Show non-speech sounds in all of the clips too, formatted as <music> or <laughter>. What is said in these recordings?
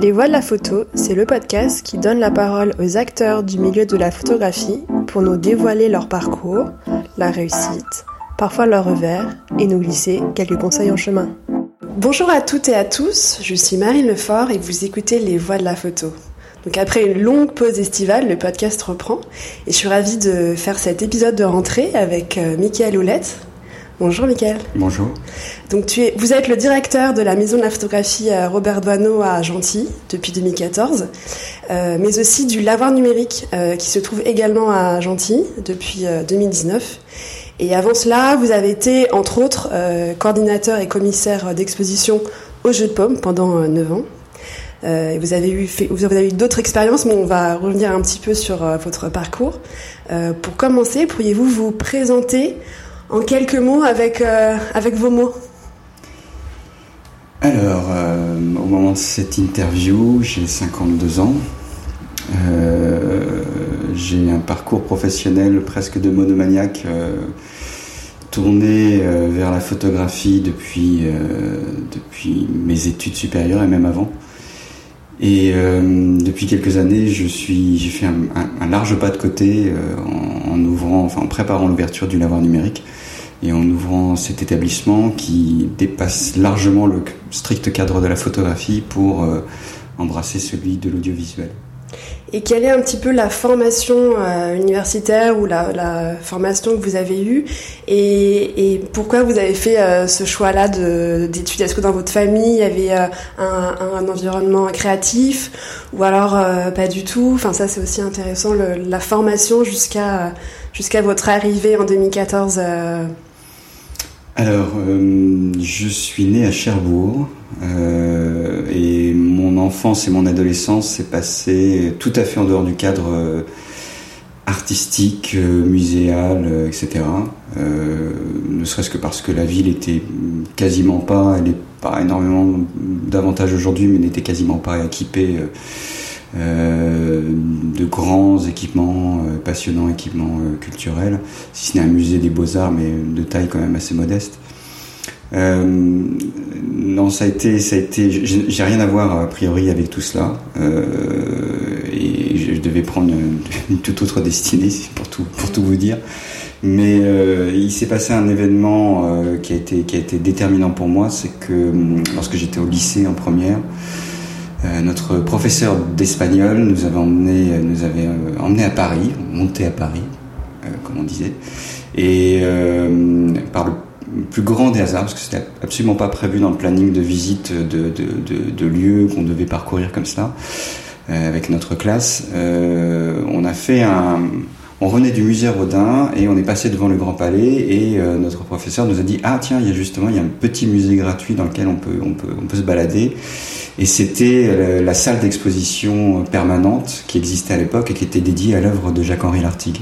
Les Voix de la photo, c'est le podcast qui donne la parole aux acteurs du milieu de la photographie pour nous dévoiler leur parcours, la réussite, parfois leur revers et nous glisser quelques conseils en chemin. Bonjour à toutes et à tous, je suis Marine Lefort et vous écoutez Les Voix de la photo. Donc après une longue pause estivale, le podcast reprend et je suis ravie de faire cet épisode de rentrée avec euh, Mickaël Oulette. Bonjour Mickaël. Bonjour. Donc tu es, vous êtes le directeur de la maison de la photographie euh, Robert Doisneau à Gentilly depuis 2014, euh, mais aussi du lavoir numérique euh, qui se trouve également à Gentilly depuis 2019. Et avant cela, vous avez été entre autres coordinateur et commissaire d'exposition au Jeu de Paume pendant 9 ans. vous avez eu, vous avez eu d'autres expériences, mais on va revenir un petit peu sur votre parcours. pour commencer, pourriez-vous vous présenter en quelques mots avec, euh, avec vos mots Alors, euh, au moment de cette interview, j'ai 52 ans. Euh, j'ai un parcours professionnel presque de monomaniaque, tourné vers la photographie depuis, depuis mes études supérieures et même avant. Et depuis quelques années, je suis, j'ai fait un, large pas de côté en, en, ouvrant, enfin en préparant l'ouverture du lavoir numérique et en ouvrant cet établissement qui dépasse largement le strict cadre de la photographie pour euh, embrasser celui de l'audiovisuel. Et quelle est un petit peu la formation euh, universitaire ou la, formation que vous avez eue et, pourquoi vous avez fait euh, ce choix-là d'études Est-ce que dans votre famille il y avait un, environnement créatif ou alors pas du tout? Enfin ça c'est aussi intéressant la formation jusqu'à jusqu'à votre arrivée en 2014 alors, euh, je suis né à Cherbourg euh, et mon enfance et mon adolescence s'est passé tout à fait en dehors du cadre euh, artistique, muséal, etc. ne serait-ce que parce que la ville était quasiment pas, elle n'est pas énormément davantage aujourd'hui, mais n'était quasiment pas équipée de grands équipements, euh, passionnants équipements euh, culturels, si ce n'est un musée des beaux-arts, mais de taille quand même assez modeste. non, ça a été, ça a été. J'ai rien à voir a priori avec tout cela, et je devais prendre une, toute autre destinée pour tout, pour tout vous dire. Mais il s'est passé un événement qui a été, qui a été déterminant pour moi, c'est que lorsque j'étais au lycée en première. Euh, notre professeur d'espagnol nous avait emmené, nous avait euh, emmené à Paris, monté à Paris, euh, comme on disait, et par le plus grand des hasards, parce que c'était absolument pas prévu dans le planning de visite de, de, de, de lieux qu'on devait parcourir comme ça, avec notre classe, on a fait un, on revenait du musée Rodin et on est passé devant le Grand Palais et notre professeur nous a dit ah tiens il y a justement il y a un petit musée gratuit dans lequel on peut on peut on peut se balader et c'était euh, la salle d'exposition permanente qui existait à l'époque et qui était dédiée à l'œuvre de Jacques-Henri Lartigue.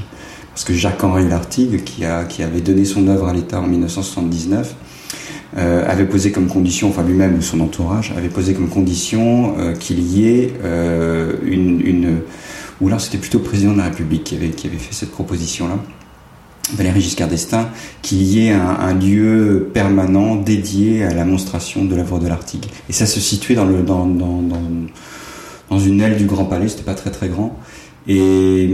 Parce que Jacques-Henri Lartigue, qui, a, qui avait donné son œuvre à l'État en 1979, euh, avait posé comme condition, enfin lui-même ou son entourage, avait posé comme condition euh, qu'il y ait une... Ou là, c'était plutôt le président de la République qui avait, qui avait fait cette proposition-là Valéry Giscard d'Estaing, qu'il y ait un, lieu permanent dédié à la monstration de l'œuvre de l'Artigue. Et ça se situait dans, le, dans, dans, dans, une aile du Grand Palais, c'était pas très très grand. Et,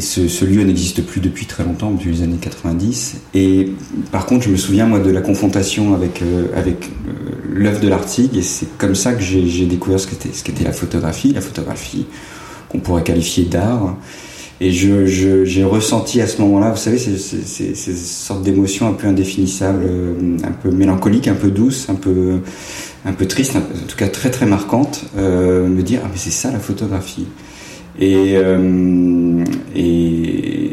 ce, ce, lieu n'existe plus depuis très longtemps, depuis les années 90. Et par contre, je me souviens moi de la confrontation avec euh, avec euh, l'œuvre de l'Artigue, et c'est comme ça que j'ai découvert ce qu'était ce qu'était la photographie, la photographie qu'on pourrait qualifier d'art. Et je, j'ai ressenti à ce moment-là, vous savez, ces, ces, sortes d'émotions un peu indéfinissables, euh, un peu mélancoliques, un peu douces, un peu, un peu tristes, en tout cas très très marquantes, euh, me dire ah mais c'est ça la photographie. Et, euh, et,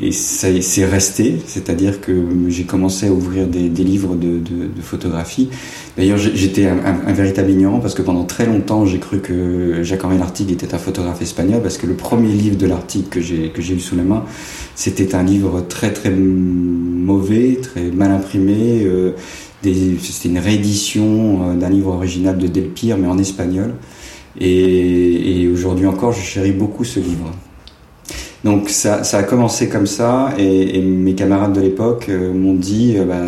et ça c'est resté, c'est-à-dire que j'ai commencé à ouvrir des, des livres de, de, de, photographie. D'ailleurs, j'étais un, un, véritable ignorant parce que pendant très longtemps, j'ai cru que Jacques-Henri Lartigue était un photographe espagnol parce que le premier livre de Lartigue que j'ai que j'ai eu sous la main, c'était un livre très très mauvais, très mal imprimé. Euh, c'était une réédition euh, d'un livre original de Delpire, mais en espagnol. Et, et aujourd'hui encore, je chéris beaucoup ce livre. Donc ça, ça a commencé comme ça et, mes camarades de l'époque euh, m'ont dit euh, bah,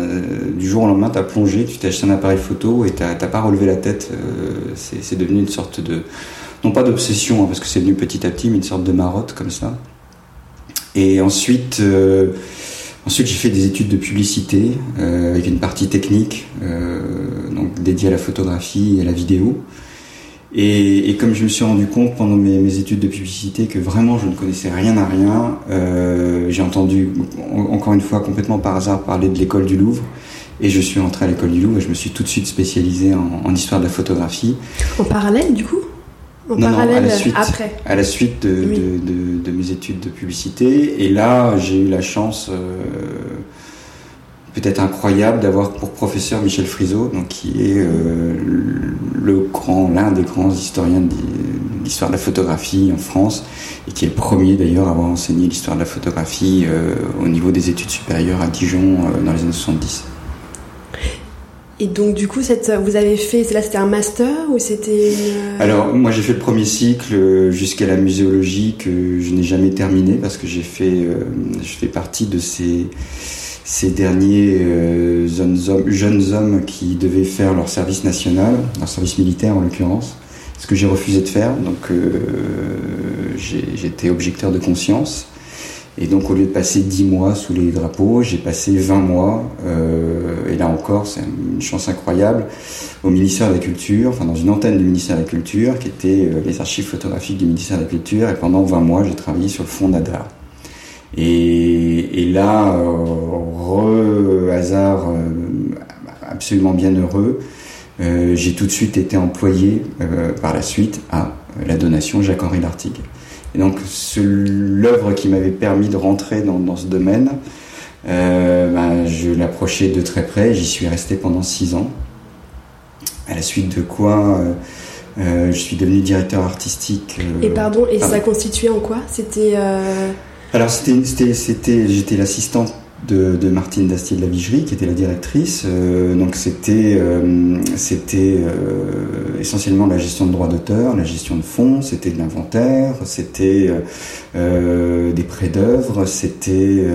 du jour au lendemain t'as plongé, tu t'es acheté un appareil photo et t'as pas relevé la tête. c'est devenu une sorte de non pas d'obsession hein, parce que c'est venu petit à petit mais une sorte de marotte comme ça. Et ensuite ensuite j'ai fait des études de publicité avec une partie technique donc dédiée à la photographie et à la vidéo. Et, et, comme je me suis rendu compte pendant mes, mes, études de publicité que vraiment je ne connaissais rien à rien, euh, j'ai entendu encore une fois complètement par hasard parler de l'école du Louvre. Et je suis entré à l'école du Louvre et je me suis tout de suite spécialisé en, en histoire de la photographie. En parallèle du coup? En parallèle à la suite, après À la suite de, de, de, de, mes études de publicité. Et là, j'ai eu la chance... Euh, peut-être incroyable d'avoir pour professeur Michel Friseau, donc qui est euh, le grand, l'un des grands historiens de l'histoire de la photographie en France, et qui est le premier d'ailleurs à avoir enseigné l'histoire de la photographie euh, au niveau des études supérieures à Dijon euh, dans les années 70. Et donc du coup, cette, vous avez fait, là c'était un master ou c'était... Alors moi j'ai fait le premier cycle jusqu'à la muséologie que je n'ai jamais terminé parce que j'ai fait, je fais partie de ces ces derniers euh, jeunes, hommes, qui devaient faire leur service national, leur service militaire en l'occurrence, ce que j'ai refusé de faire. Donc euh, j'étais objecteur de conscience. Et donc au lieu de passer 10 mois sous les drapeaux, j'ai passé 20 mois, euh, et là encore c'est une chance incroyable, au ministère de la Culture, enfin dans une antenne du ministère de la Culture, qui était euh, les archives photographiques du ministère de la Culture, et pendant 20 mois j'ai travaillé sur le fond Nadar. Et, et là, euh, re hasard euh, absolument bien heureux, euh, j'ai tout de suite été employé euh, par la suite à la donation Jacques-Henri Lartigue. Et donc l'œuvre qui m'avait permis de rentrer dans, dans ce domaine, euh, ben, je l'approchais de très près, j'y suis resté pendant six ans. À la suite de quoi je suis devenu directeur artistique. et pardon, et ça constituait en quoi? C'était alors c'était, j'étais l'assistante de, de, Martine Dastier de la Vigerie, qui était la directrice. Euh, donc c'était, euh, c'était euh, essentiellement la gestion de droits d'auteur, la gestion de fonds, c'était de l'inventaire, c'était des prêts d'œuvres, c'était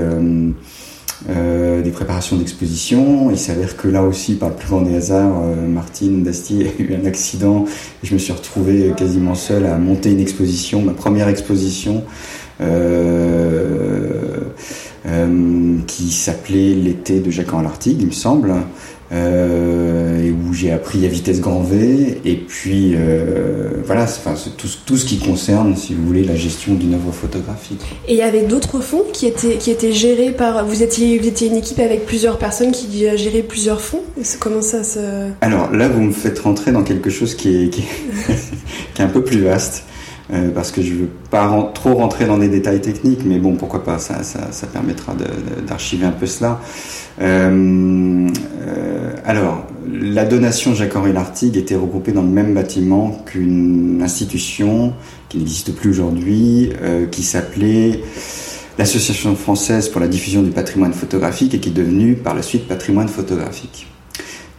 des préparations d'exposition. Il s'avère que là aussi, par le plus grand des hasards, Martine Dastier a eu un accident et je me suis retrouvé quasiment seul à monter une exposition, ma première exposition. Euh, euh, qui s'appelait L'été de Jacques Lartigue, il me semble. Euh, et où j'ai appris à vitesse grand V. Et puis voilà, enfin, c'est tout, tout, ce qui concerne, si vous voulez, la gestion d'une œuvre photographique. Et il y avait d'autres fonds qui étaient, qui étaient gérés par. Vous étiez, vous étiez une équipe avec plusieurs personnes qui géraient plusieurs fonds? Comment ça se. Alors là, vous me faites rentrer dans quelque chose qui est, qui est, <laughs> qui est un peu plus vaste. Euh, parce que je veux pas trop rentrer dans des détails techniques, mais bon, pourquoi pas, ça, ça, ça permettra d'archiver un peu cela. Euh, euh, alors, la donation Jacques-Henri Lartigue était regroupée dans le même bâtiment qu'une institution qui n'existe plus aujourd'hui, euh, qui s'appelait l'Association française pour la diffusion du patrimoine photographique et qui est devenue par la suite patrimoine photographique.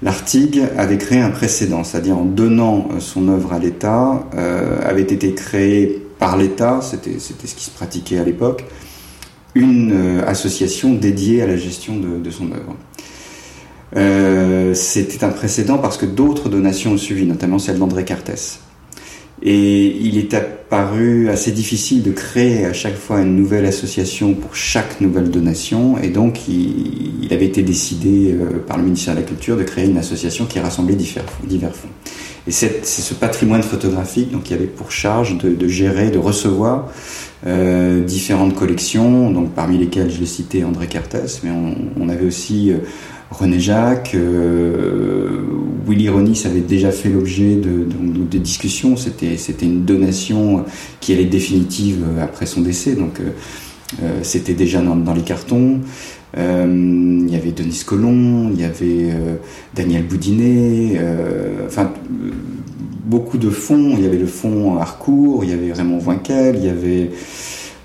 L'Artigue avait créé un précédent, c'est-à-dire en donnant euh, son œuvre à l'État, euh, avait été créé par l'État, c'était ce qui se pratiquait à l'époque, une euh, association dédiée à la gestion de, son œuvre. C'était un précédent parce que d'autres donations ont suivi, notamment celle d'André Cartès. Et il est apparu assez difficile de créer à chaque fois une nouvelle association pour chaque nouvelle donation. Et donc, il, avait été décidé euh, par le ministère de la Culture de créer une association qui rassemblait divers, fonds. Et c'est ce patrimoine photographique donc, qui avait pour charge de, gérer, de recevoir euh, différentes collections, donc parmi lesquelles je cité André Cartes, mais on, on avait aussi euh, René Jacques, euh, Willy Ronis avait déjà fait l'objet de, discussions. C'était c'était une donation qui allait définitive après son décès, donc euh, euh c'était déjà dans, les cartons. Euh, il y avait Denis Colomb, il y avait euh, Daniel Boudinet, enfin beaucoup de fonds. Il y avait le fonds Harcourt, il y avait Raymond Voinquel, il y avait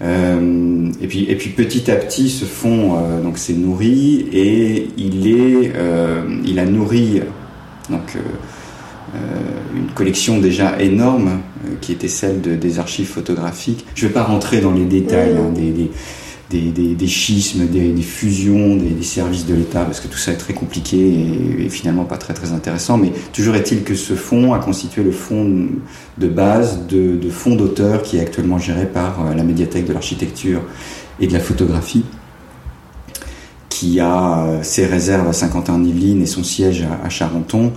euh, et puis et puis petit à petit ce fonds euh, donc s'est nourri et il est euh, il a nourri donc une collection déjà énorme qui était celle des archives photographiques. Je ne vais pas rentrer dans les détails hein, des, des, schismes, des, fusions, des, services de l'État, parce que tout ça est très compliqué et, finalement pas très intéressant. Mais toujours est-il que ce fonds a constitué le fonds de base de, de fonds d'auteurs qui est actuellement géré par euh, la médiathèque de l'architecture et de la photographie qui a euh, ses réserves à Saint-Quentin-en-Yvelines et son siège à, Charenton,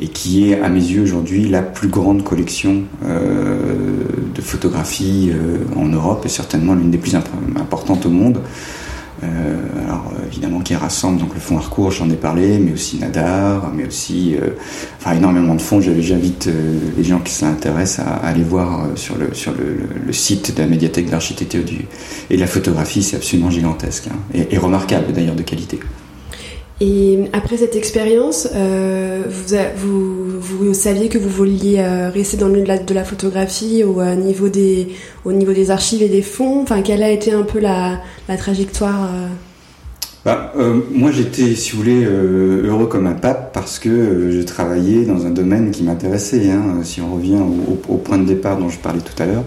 et qui est à mes yeux aujourd'hui la plus grande collection euh, de photographies euh, en Europe et certainement l'une des plus importantes au monde. Euh, alors évidemment qui rassemble donc le fonds Harcourt, j'en ai parlé, mais aussi Nadar, mais aussi enfin énormément de fonds. J'invite les gens qui s'intéressent à, aller voir sur le sur le, site de la médiathèque d'architecture et de la photographie, c'est absolument gigantesque hein, et remarquable d'ailleurs de qualité. Et après cette expérience, euh, vous, saviez que vous vouliez euh, rester dans le milieu de la, photographie au, euh, niveau des, au niveau des archives et des fonds? Enfin, quelle a été un peu la, trajectoire bah, Moi, j'étais, si vous voulez, heureux comme un pape parce que je travaillais dans un domaine qui m'intéressait. Hein, si on revient au, point de départ dont je parlais tout à l'heure.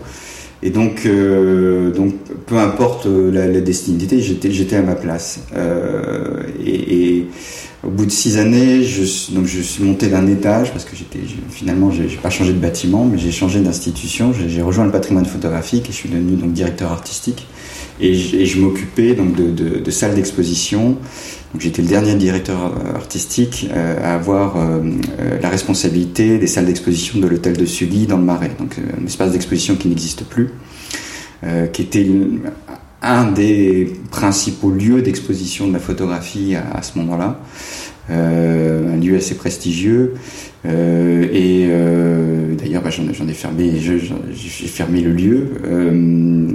Et donc, euh, donc peu importe euh, la, la destinité, j'étais, j'étais à ma place. Euh, et, et, au bout de six années, je, donc je suis monté d'un étage parce que j'étais finalement j'ai, j'ai pas changé de bâtiment, mais j'ai changé d'institution. J'ai, j'ai rejoint le patrimoine photographique et je suis devenu donc directeur artistique. Et et je m'occupais donc de, de, de salles d'exposition j'étais le dernier directeur euh, artistique euh, à avoir euh, la responsabilité des salles d'exposition de l'hôtel de Sully dans le Marais, donc un espace d'exposition qui n'existe plus, qui était un des principaux lieux d'exposition de la photographie à, ce moment-là, un lieu assez prestigieux. et d'ailleurs, bah, j'en ai fermé, j'ai fermé le lieu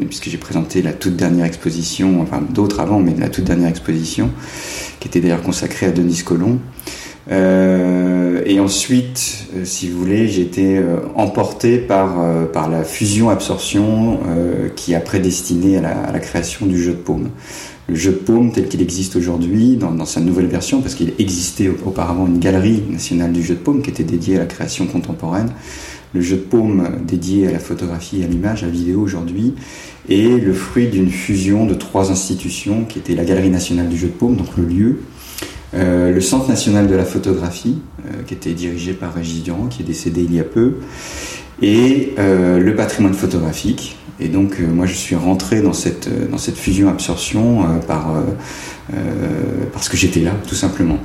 puisque j'ai présenté la toute dernière exposition, enfin d'autres avant, mais la toute dernière exposition qui était d'ailleurs consacré à Denis Colomb. Euh, et ensuite, euh, si vous voulez, j'ai été euh, emporté par, par la fusion-absorption qui a prédestiné à la, création du jeu de paume. Le jeu de paume tel qu'il existe aujourd'hui dans, sa nouvelle version, parce qu'il existait auparavant une galerie nationale du jeu de paume qui était dédiée à la création contemporaine. Le jeu de paume dédié à la photographie, à l'image, à la vidéo aujourd'hui, et le fruit d'une fusion de trois institutions qui étaient la Galerie nationale du jeu de paume, donc le lieu, euh, le Centre national de la photographie, euh, qui était dirigé par Régis Durand, qui est décédé il y a peu, et euh, le patrimoine photographique. Et donc moi je suis rentré dans cette, dans cette fusion-absorption par, parce que j'étais là, tout simplement.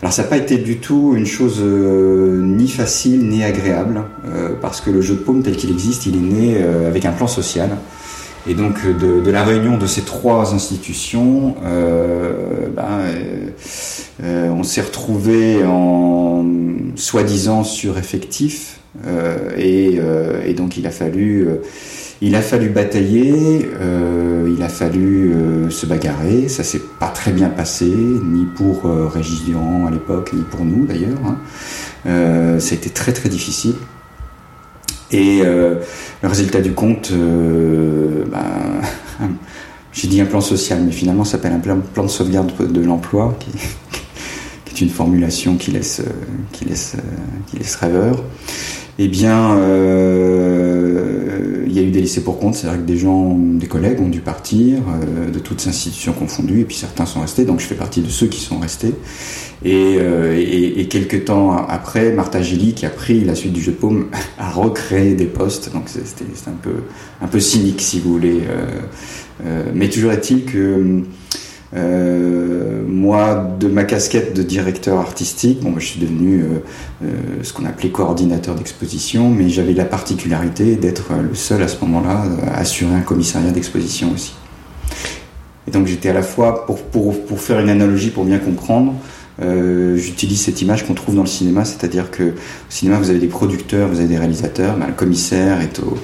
Alors ça n'a pas été du tout une chose ni facile ni agréable, parce que le jeu de paume tel qu'il existe, il est né avec un plan social. Et donc de, de, la réunion de ces trois institutions, euh, ben, euh, euh on s'est retrouvé en soi-disant sur-effectif, euh, et, euh, et, donc il a fallu, il a fallu batailler, il a fallu se bagarrer. Ça s'est pas très bien passé, ni pour Régis Durand à l'époque, ni pour nous d'ailleurs. Hein. ça a été très très difficile. Et euh, le résultat du compte, euh, ben, <laughs> j'ai dit un plan social, mais finalement ça s'appelle un plan, plan, de sauvegarde de l'emploi, qui, <laughs> qui, est une formulation qui laisse, qui laisse, qui laisse rêveur. Eh bien, euh, il y a eu des laissés pour compte, c'est-à-dire que des gens, des collègues ont dû partir, euh, de toutes institutions confondues, et puis certains sont restés, donc je fais partie de ceux qui sont restés. Et, euh, quelques temps après, Martha Gély, qui a pris la suite du jeu de paume, <laughs> a recréé des postes. Donc c'était un peu, un peu cynique, si vous voulez. Euh, mais toujours est-il que euh, moi, de ma casquette de directeur artistique, bon, je suis devenu ce qu'on appelait coordinateur d'exposition, mais j'avais la particularité d'être le seul à ce moment-là à assurer un commissariat d'exposition aussi. Et donc j'étais à la fois, pour, pour, pour faire une analogie, pour bien comprendre, euh, j'utilise cette image qu'on trouve dans le cinéma, c'est-à-dire que au cinéma vous avez des producteurs, vous avez des réalisateurs, ben, le commissaire est au,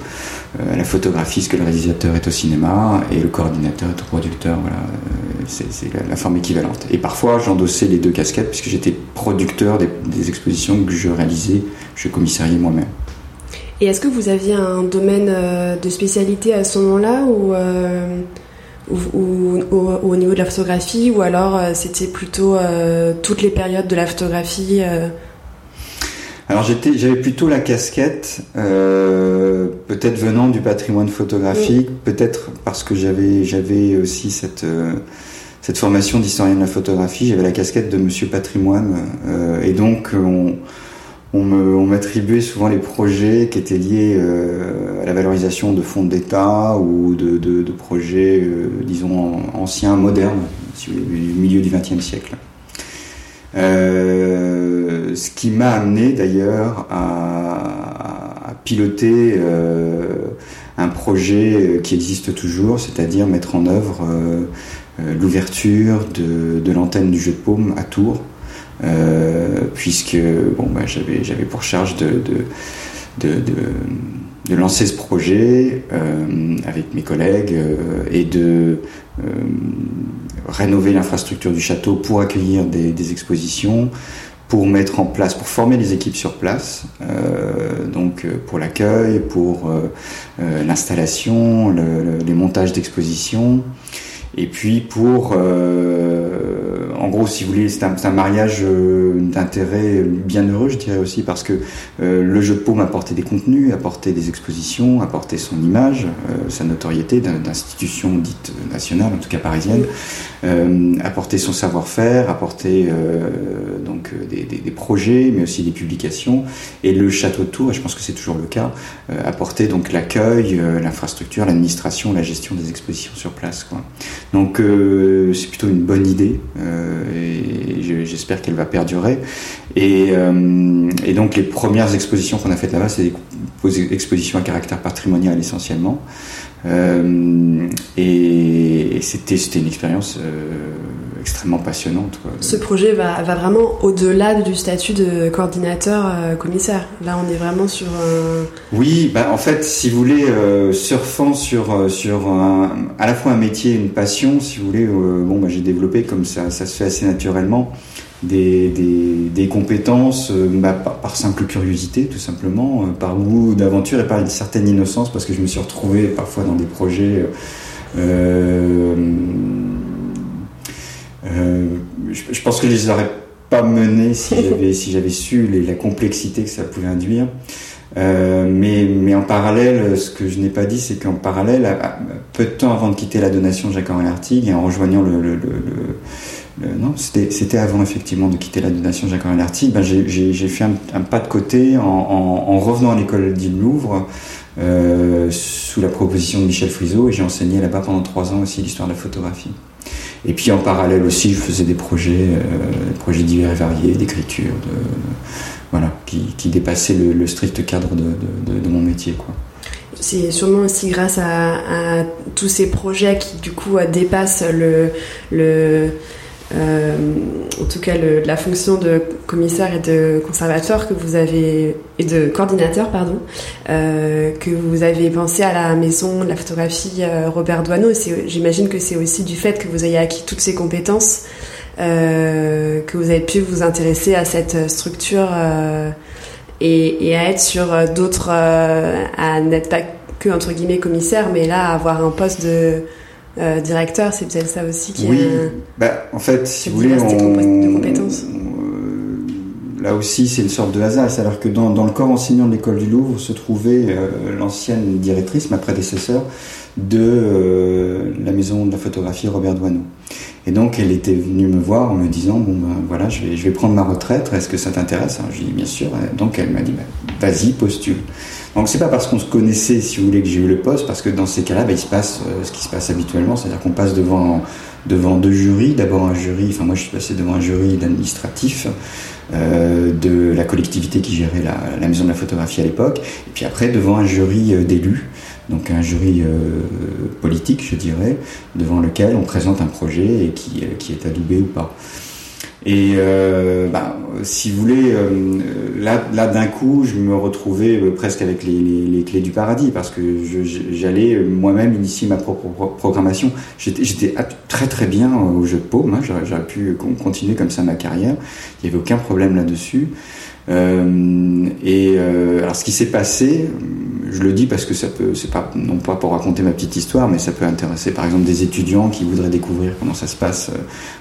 euh, à la photographie, ce que le réalisateur est au cinéma, et le coordinateur est au producteur. Voilà, euh, c'est la, forme équivalente. Et parfois j'endossais les deux casquettes puisque j'étais producteur des, des, expositions que je réalisais, je commissariais moi-même. Et est-ce que vous aviez un domaine de spécialité à ce moment-là ou ou, au, niveau de la photographie ou alors euh, c'était plutôt euh, toutes les périodes de la photographie euh? Alors j'étais, j'avais plutôt la casquette, euh, peut-être venant du patrimoine photographique, peut-être parce que j'avais, j'avais aussi cette euh, cette formation d'historien de la photographie, j'avais la casquette de Monsieur Patrimoine, euh, et donc on, on m'attribuait souvent les projets qui étaient liés euh, à la valorisation de fonds d'État ou de, projets, euh, disons, anciens, modernes, du milieu du XXe siècle. Euh, ce qui m'a amené d'ailleurs à, piloter un projet qui existe toujours, c'est-à-dire mettre en œuvre l'ouverture de, l'antenne du jeu de paume à Tours, puisque bon, bah, j'avais, j'avais pour charge de, de, de, de, lancer ce projet euh, avec mes collègues euh, et de euh, rénover l'infrastructure du château pour accueillir des, des, expositions, pour mettre en place, pour former les équipes sur place, euh, donc pour l'accueil, pour l'installation, le, le, les montages d'expositions. Et puis pour, euh, en gros, si vous voulez, c'est un, un, mariage euh, d'intérêt bien heureux, je dirais aussi, parce que euh, le jeu de paume apportait des contenus, apportait des expositions, apportait son image, euh, sa notoriété d'institution dite nationale, en tout cas parisienne, euh, apportait son savoir-faire, apportait donc des, des, des, projets, mais aussi des publications. Et le château de Tours, et je pense que c'est toujours le cas, apportait donc l'accueil, l'infrastructure, l'administration, la gestion des expositions sur place. Quoi. Donc euh, c'est plutôt une bonne idée euh, et j'espère qu'elle va perdurer. Et, euh, et, donc les premières expositions qu'on a faites là-bas, c'est des expositions à caractère patrimonial essentiellement. Euh, et, et c'était une expérience extrêmement passionnante. Quoi. Ce projet va, va vraiment au-delà du statut de coordinateur euh, commissaire. Là, on est vraiment sur. Euh... Oui, bah, en fait, si vous voulez, euh, surfant sur euh, sur un, à la fois un métier et une passion, si vous voulez, bon, bah, j'ai développé comme ça, ça se fait assez naturellement. Des, des, des compétences bah, par, par, simple curiosité tout simplement par goût d'aventure et par une certaine innocence parce que je me suis retrouvé parfois dans des projets euh, euh, je, je, pense que je les aurais pas menés si j'avais si j'avais su les, la complexité que ça pouvait induire. Euh, mais, mais en parallèle, ce que je n'ai pas dit, c'est qu'en parallèle, peu de temps avant de quitter la donation Jacques-Henri Lartigue et en rejoignant le, le, le, le non, c'était avant effectivement de quitter la donation Jacques-Henri Lartigue, ben j'ai fait un, pas de côté en, en, en revenant à l'école d'Île Louvre euh, sous la proposition de Michel Friseau et j'ai enseigné là-bas pendant trois ans aussi l'histoire de la photographie. Et puis en parallèle aussi, je faisais des projets, euh, projets divers et variés, d'écriture, voilà, qui, dépassaient le, strict cadre de, mon métier. C'est sûrement aussi grâce à, tous ces projets qui du coup dépassent le euh, en tout cas le, la fonction de commissaire et de conservateur que vous avez et de coordinateur pardon euh, que vous avez pensé à la maison de la photographie euh, Robert Doisneau j'imagine que c'est aussi du fait que vous ayez acquis toutes ces compétences euh, que vous avez pu vous intéresser à cette structure euh, et, et, à être sur d'autres à n'être pas que entre guillemets commissaire mais là avoir un poste de euh, directeur, c'est peut-être ça aussi qui oui, a... bah, en fait, si vous voulez, on, de compétences. On, là aussi, c'est une sorte de hasard. C'est-à-dire que dans, dans, le corps enseignant de l'école du Louvre se trouvait euh, l'ancienne directrice, ma prédécesseur, de euh, la maison de la photographie Robert Doisneau. Et donc, elle était venue me voir en me disant Bon, ben voilà, je vais, je vais prendre ma retraite, est-ce que ça t'intéresse? Je lui ai dit Bien sûr. Donc, elle m'a dit ben, Vas-y, postule. Donc c'est pas parce qu'on se connaissait, si vous voulez, que j'ai eu le poste, parce que dans ces cas-là, bah, il se passe euh, ce qui se passe habituellement, c'est-à-dire qu'on passe devant devant deux jurys. D'abord un jury, enfin moi je suis passé devant un jury d'administratif euh, de la collectivité qui gérait la, la, maison de la photographie à l'époque, et puis après devant un jury euh, d'élus, donc un jury euh, politique, je dirais, devant lequel on présente un projet et qui, qui est adoubé ou pas. Et euh, bah, si vous voulez, euh, là, là d'un coup, je me retrouvais euh, presque avec les, les, clés du paradis parce que j'allais moi-même initier ma propre programmation. J'étais très très bien au jeu de paume, hein, j'aurais pu continuer comme ça ma carrière. Il n'y avait aucun problème là-dessus. Euh, et euh, alors, ce qui s'est passé, je le dis parce que ça peut, c'est pas non pas pour raconter ma petite histoire, mais ça peut intéresser par exemple des étudiants qui voudraient découvrir comment ça se passe, euh,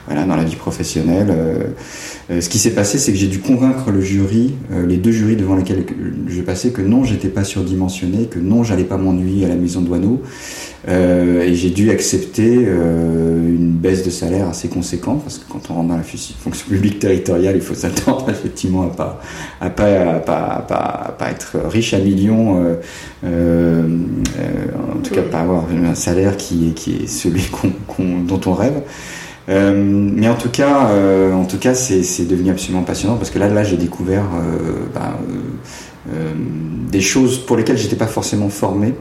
voilà, dans la vie professionnelle. Euh, ce qui s'est passé, c'est que j'ai dû convaincre le jury, les deux jurys devant lesquels j'ai passé, que non, j'étais pas surdimensionné, que non, j'allais pas m'ennuyer à la maison douaneau, euh, et j'ai dû accepter euh, une baisse de salaire assez conséquente parce que quand on rentre dans la fonction publique territoriale, il faut s'attendre <laughs> effectivement à pas à pas, à pas, pas, pas, être riche à millions, euh, euh en tout cas pas avoir un salaire qui est celui dont on rêve. Euh, mais en tout cas, euh, en tout cas, c'est devenu absolument passionnant parce que là, j'ai découvert bah, des choses pour lesquelles j'étais pas forcément formé.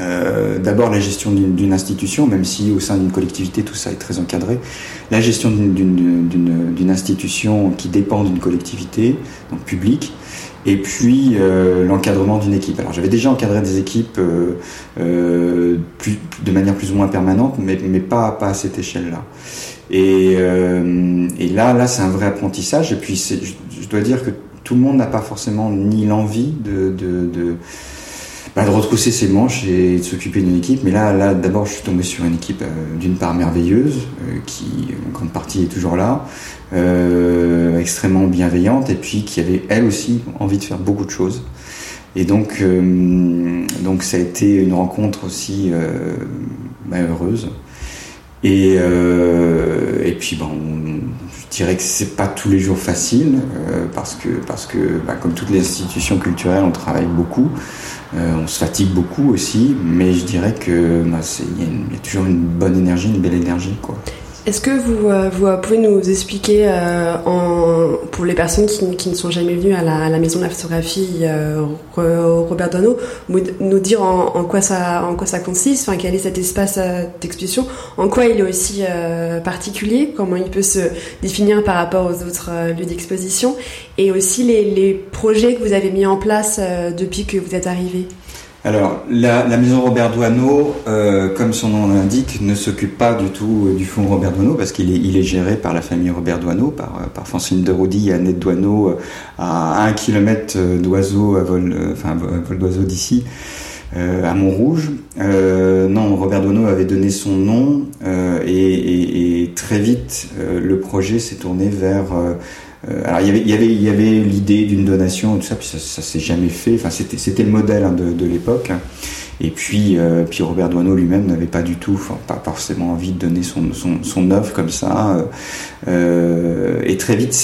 Euh, d'abord la gestion d'une institution, même si au sein d'une collectivité tout ça est très encadré, la gestion d'une institution qui dépend d'une collectivité, donc publique, et puis euh, l'encadrement d'une équipe. Alors j'avais déjà encadré des équipes euh, plus, de manière plus ou moins permanente, mais, mais pas, pas à cette échelle-là. Et, et, là, là c'est un vrai apprentissage, et puis je, je, dois dire que tout le monde n'a pas forcément ni l'envie de, de, de bah, de retrousser ses manches et de s'occuper d'une équipe. Mais là, là d'abord, je suis tombé sur une équipe euh, d'une part merveilleuse, euh, qui en grande partie est toujours là, euh, extrêmement bienveillante, et puis qui avait elle aussi envie de faire beaucoup de choses. Et donc, donc ça a été une rencontre aussi bah, heureuse. Et, et puis, bon, je dirais que c'est pas tous les jours facile parce que parce que bah, comme toutes les institutions culturelles, on travaille beaucoup. Euh, on se fatigue beaucoup aussi, mais je dirais que bah, il y, a toujours une bonne énergie, une belle énergie, quoi. Est-ce que vous, euh, vous, pouvez nous expliquer, euh, en, pour les personnes qui, qui, ne sont jamais venues à la, à la maison de la photographie euh, Robert Dono, nous dire en, en, quoi ça, en quoi ça consiste, enfin, quel est cet espace d'exposition, en quoi il est aussi particulier, comment il peut se définir par rapport aux autres lieux d'exposition, et aussi les, les, projets que vous avez mis en place depuis que vous êtes arrivé alors, la, maison Robert Douaneau, euh, comme son nom l'indique, ne s'occupe pas du tout euh, du fonds Robert Douaneau parce qu'il est, géré par la famille Robert Douaneau, par, euh, par Francine de Roudy et Annette Douaneau, à un kilomètre d'oiseau à vol, enfin, vol d'oiseau d'ici. à Montrouge. non, Robert Douaneau avait donné son nom et, très vite le projet s'est tourné vers euh, alors il y avait, l'idée d'une donation, tout ça, puis ça, ça s'est jamais fait. Enfin, c'était, le modèle hein, de, l'époque. Et puis, euh, puis Robert Doisneau lui-même n'avait pas du tout, enfin, pas forcément envie de donner son, œuvre comme ça. Euh, et très vite,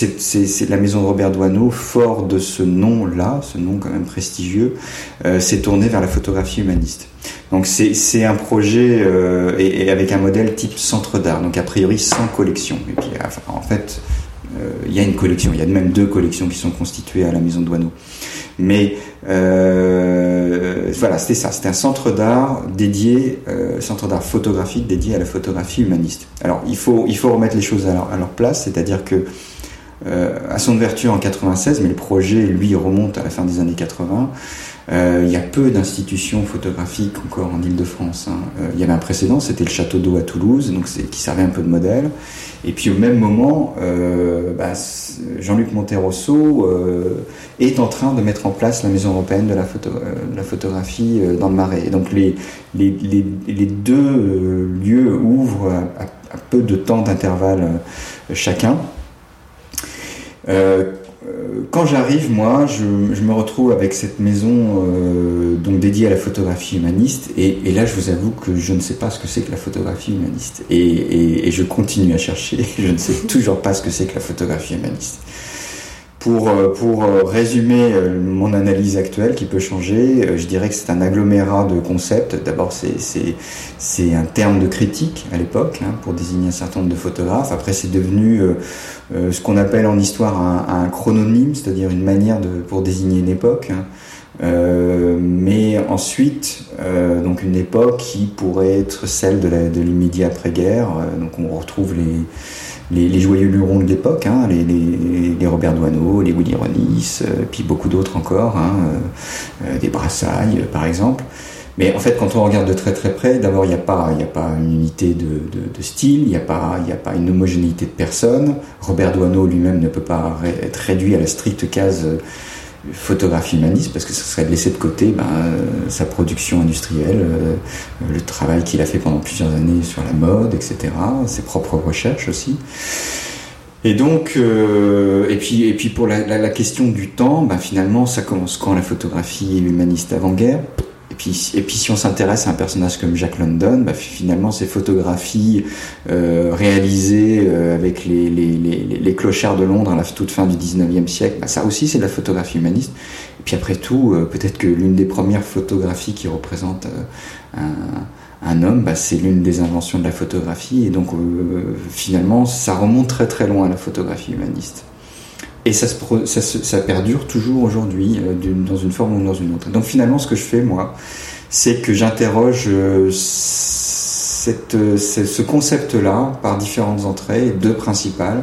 la maison de Robert Doisneau, fort de ce nom-là, ce nom quand même prestigieux, euh, s'est tourné vers la photographie humaniste. Donc c'est, un projet euh, et, avec un modèle type centre d'art, donc a priori sans collection. Et puis, en fait, euh, il y a une collection, il y a même deux collections qui sont constituées à la Maison de. Mais euh, voilà, c'était ça. C'était un centre d'art dédié, euh, centre d'art photographique dédié à la photographie humaniste. Alors il faut il faut remettre les choses à leur, place, c'est-à-dire que euh, à son ouverture en 96, mais le projet lui remonte à la fin des années 80. Euh, il y a peu d'institutions photographiques encore en Ile-de-France. Hein. Euh, il y avait un précédent, c'était le Château d'eau à Toulouse, donc qui servait un peu de modèle. Et puis au même moment, euh, bah, Jean-Luc Monterosso est en train de mettre en place la Maison européenne de la, photo, la photographie dans le Marais. Et donc les, deux lieux ouvrent à, peu de temps d'intervalle chacun. Quand j'arrive, moi, je, je, me retrouve avec cette maison euh, donc dédiée à la photographie humaniste, et, et, là, je vous avoue que je ne sais pas ce que c'est que la photographie humaniste, et, et, et, je continue à chercher. <laughs> Je ne sais toujours pas ce que c'est que la photographie humaniste. Pour, euh, pour euh, résumer euh, mon analyse actuelle qui peut changer, je dirais que c'est un agglomérat de concepts. D'abord, c'est un terme de critique à l'époque hein, pour désigner un certain nombre de photographes. Après, c'est devenu euh, ce qu'on appelle en histoire un, un chrononyme, c'est-à-dire une manière de, pour désigner une époque. Hein. Euh, mais ensuite, euh, donc une époque qui pourrait être celle de l'immédiat après-guerre. donc on retrouve les, les, joyeux lurons de l'époque, hein, les, les, Robert Doisneau, les Willy Ronis, euh, puis beaucoup d'autres encore, hein, euh, euh des Brassailles par exemple. Mais en fait, quand on regarde de très très près, d'abord, il n'y a, pas, a pas une unité de, de, style, il n'y a, pas, a pas une homogénéité de personnes. Robert Doisneau lui-même ne peut pas être réduit à la stricte case photographie humaniste parce que ce serait de laisser de côté ben, sa production industrielle, le travail qu'il a fait pendant plusieurs années sur la mode, etc., ses propres recherches aussi. Et donc, euh, et puis, et puis pour la question du temps, ben finalement, ça commence quand la photographie humaniste avant-guerre? Et puis, et puis, si on s'intéresse à un personnage comme Jack London, ben finalement, ces photographies euh, réalisées euh, avec les, clochards de Londres à la toute fin du 19e siècle, ben ça aussi, c'est de la photographie humaniste. Et puis après tout, euh, peut-être que l'une des premières photographies qui représente un homme, bah, c'est l'une des inventions de la photographie, et donc finalement, ça remonte très très loin à la photographie humaniste. Et ça, ça, ça perdure toujours aujourd'hui, euh, dans une forme ou dans une autre. Donc finalement, ce que je fais, moi, c'est que j'interroge euh, cette, ce concept-là par différentes entrées, deux principales,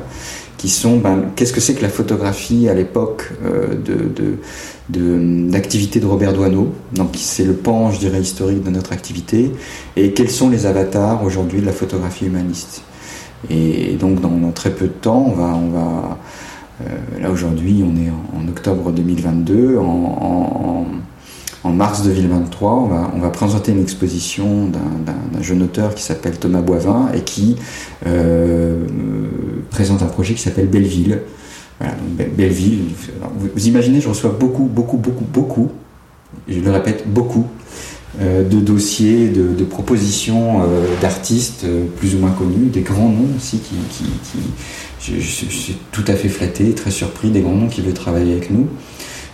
qui sont ben, qu'est-ce que c'est que la photographie à l'époque de, de d'activité de, Robert Doisneau? Donc c'est le pan, je dirais, historique de notre activité. Et quels sont les avatars aujourd'hui de la photographie humaniste? Et donc dans, très peu de temps, on va, on va euh, là aujourd'hui, on est en, octobre 2022, en, mars 2023, on va, présenter une exposition d'un jeune auteur qui s'appelle Thomas Boivin et qui euh, présente un projet qui s'appelle Belleville. Belleville. vous, imaginez, je reçois beaucoup, beaucoup, beaucoup, beaucoup, je le répète, beaucoup euh, de dossiers, de, propositions euh, d'artistes euh, plus ou moins connus, des grands noms aussi qui, je, suis tout à fait flatté, très surpris, des grands noms qui veulent travailler avec nous.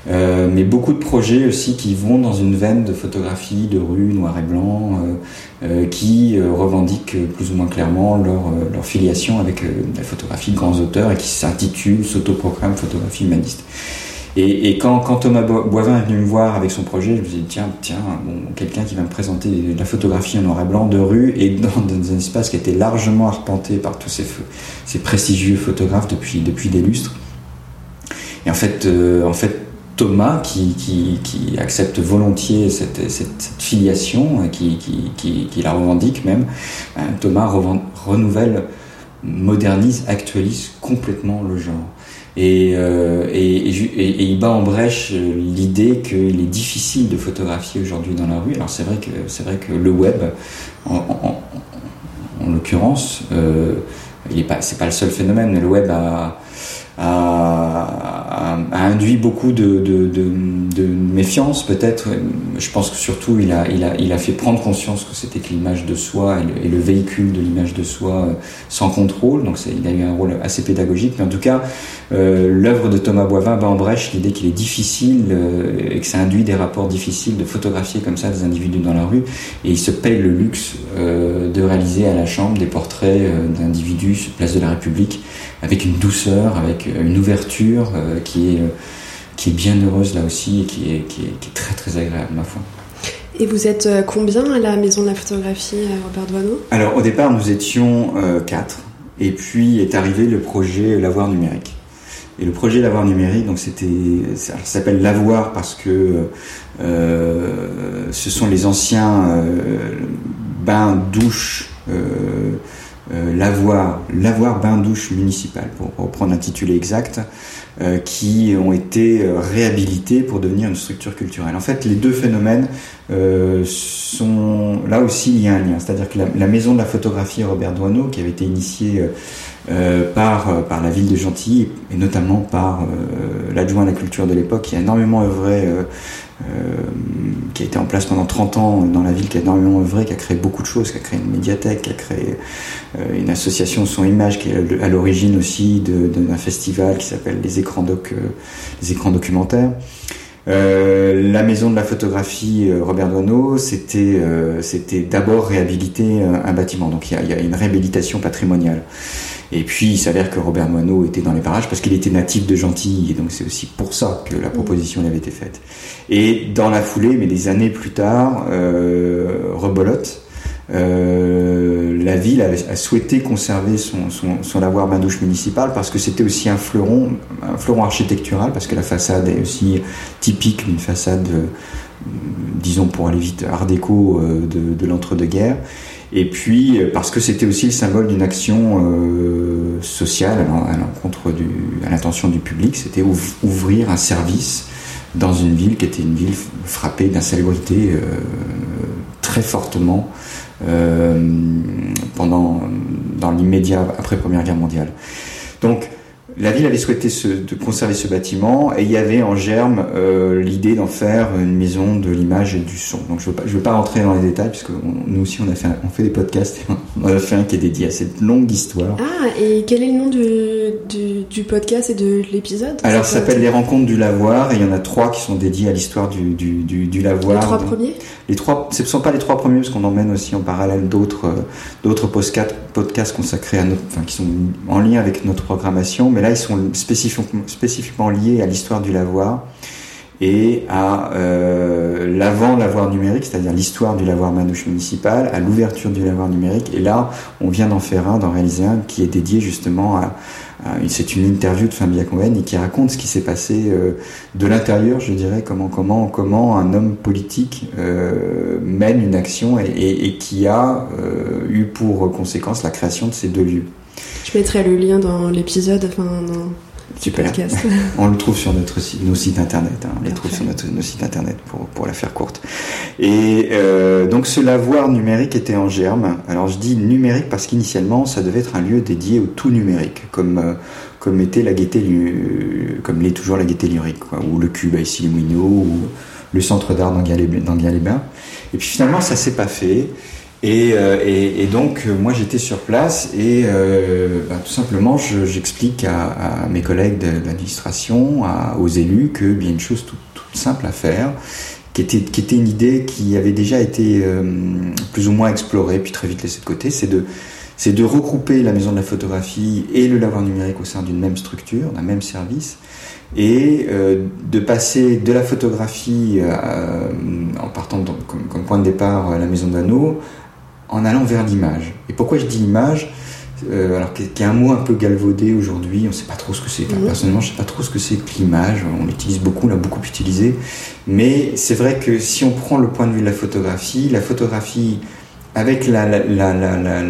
Euh, mais beaucoup de projets aussi qui vont dans une veine de photographie de rue noir et blanc, euh, euh qui euh, revendiquent plus ou moins clairement leur, leur filiation avec la photographie de grands auteurs et qui s'intitulent, s'autoproclament photographie humaniste. Et, quand, Thomas Boivin est venu me voir avec son projet, je me suis dit tiens, tiens, bon, quelqu'un qui va me présenter de la photographie en noir et blanc de rue et dans, dans un espace qui a largement arpenté par tous ces, ces prestigieux photographes depuis, depuis des lustres. Et en fait, en fait, Thomas qui, qui, accepte volontiers cette, cette, filiation, qui, qui, la revendique même, euh, Thomas renouvelle, modernise, actualise complètement le genre. Et, euh, et, et, il bat en brèche l'idée qu'il est difficile de photographier aujourd'hui dans la rue. Alors c'est vrai que c'est vrai que le web, en, en, en l'occurrence, euh, il est pas, c'est pas le seul phénomène. Le web a a, induit beaucoup de, de, de, de méfiance peut-être. Je pense que surtout il a, il a, il a fait prendre conscience que c'était que l'image de soi et le, véhicule de l'image de soi euh, sans contrôle. Donc il a eu un rôle assez pédagogique. Mais en tout cas, euh, l'œuvre de Thomas Boivin va en brèche l'idée qu'il est difficile euh, et que ça induit des rapports difficiles de photographier comme ça des individus dans la rue. Et il se paye le luxe euh, de réaliser à la chambre des portraits euh, d'individus sur place de la République avec une douceur, avec euh, une ouverture euh, qui, est, euh, qui est bien heureuse là aussi et qui est, qui est, qui est très très agréable, ma foi. Et vous êtes combien à la Maison de la Photographie, Robert Doisneau? Alors au départ, nous étions euh, quatre. Et puis est arrivé le projet Lavoir numérique. Et le projet Lavoir numérique, donc c'était, ça s'appelle Lavoir parce que euh, ce sont les anciens euh, bains douches euh, lavoir, lavoir bain-douche municipal, pour reprendre l'intitulé exact, euh, qui ont été euh, réhabilités pour devenir une structure culturelle. En fait, les deux phénomènes sont là aussi il y un lien, c'est-à-dire que la, maison de la photographie Robert Doisneau, qui avait été initiée par par la ville de Gentilly et notamment par l'adjoint à la culture de l'époque, qui a énormément œuvré qui a été en place pendant 30 ans dans la ville, qui a énormément œuvré, qui a créé beaucoup de choses, qui a créé une médiathèque, qui a créé euh, une association Son Image, qui est à l'origine aussi d'un festival qui s'appelle les écrans doc, euh, les écrans documentaires. Euh, la maison de la photographie euh, Robert Doisneau, c'était euh, c'était d'abord réhabiliter un bâtiment. Donc il y y a, une réhabilitation patrimoniale. Et puis il s'avère que Robert Moineau était dans les parages parce qu'il était natif de Gentilly, et donc c'est aussi pour ça que la proposition lui avait été faite. Et dans la foulée, mais des années plus tard, euh, rebolote, euh, la ville a, a, souhaité conserver son, son, son lavoir bain-douche municipal parce que c'était aussi un fleuron, un fleuron architectural, parce que la façade est aussi typique d'une façade, euh, disons pour aller vite, art déco euh, de, de l'entre-deux-guerres. Et puis euh, parce que c'était aussi le symbole d'une action euh, sociale à l'encontre du, à l'intention du public, c'était ouvrir un service dans une ville qui était une ville frappée d'insalubrité très fortement pendant dans l'immédiat après Première Guerre mondiale. Donc la ville avait souhaité de conserver ce bâtiment et il y avait en germe euh, l'idée d'en faire une maison de l'image et du son. Donc je ne veux, pas rentrer dans les détails puisque nous aussi on a fait on fait des podcasts et on a fait un qui est dédié à cette longue histoire. Ah et quel est le nom du, podcast et de l'épisode? Alors ça s'appelle Les Rencontres du Lavoir et il y en a trois qui sont dédiés à l'histoire du, Lavoir. Les trois premiers? Les trois, ce ne sont pas les trois premiers parce qu'on emmène aussi en parallèle d'autres euh, d'autres podcasts, podcasts consacrés à notre, enfin, qui sont en lien avec notre programmation mais ils sont spécifiquement, liés à l'histoire du lavoir et à euh, l'avant-lavoir numérique, c'est-à-dire l'histoire du lavoir manouche municipal, à l'ouverture du lavoir numérique. Et là, on vient d'en faire un, d'en réaliser un qui est dédié justement à, c'est une interview de Fabien Cohen et qui raconte ce qui s'est passé euh, de l'intérieur, je dirais, comment comment comment un homme politique euh, mène une action et qui a eu pour conséquence la création de ces deux lieux. Je mettrai le lien dans l'épisode, enfin dans Super. podcast. <laughs> on le trouve sur notre site, nos sites internet. Hein. on les trouve sur notre, nos sites internet pour, pour la faire courte. Et euh, donc ce lavoir numérique était en germe. Alors je dis numérique parce qu'initialement ça devait être un lieu dédié au tout numérique, comme euh, comme était la gaieté, comme l'est toujours la gaieté lyrique, quoi, ou le cube à issy les ou le centre d'art d'Anguien-les-Bains. Et puis finalement ça s'est pas fait. Euh, et, donc, euh, moi, j'étais sur place et euh, bah, tout simplement, j'explique à, mes collègues de, l'administration, aux élus, qu'il y a une chose toute, simple à faire, qui était, qui était une idée qui avait déjà été plus ou moins explorée, puis très vite laissée de côté, c'est de, c'est de regrouper la maison de la photographie et le lavoir numérique au sein d'une même structure, d'un même service, et de passer de la photographie en partant comme, point de départ à la maison d'Anneau en allant vers l'image. Et pourquoi je dis image euh, alors qui est un mot un peu galvaudé aujourd'hui, on ne sait pas trop ce que c'est. Personnellement, je ne sais pas trop ce que c'est que l'image. On l'utilise beaucoup, on l'a beaucoup utilisé. Mais c'est vrai que si on prend le point de vue de la photographie, la photographie avec la, la, la, la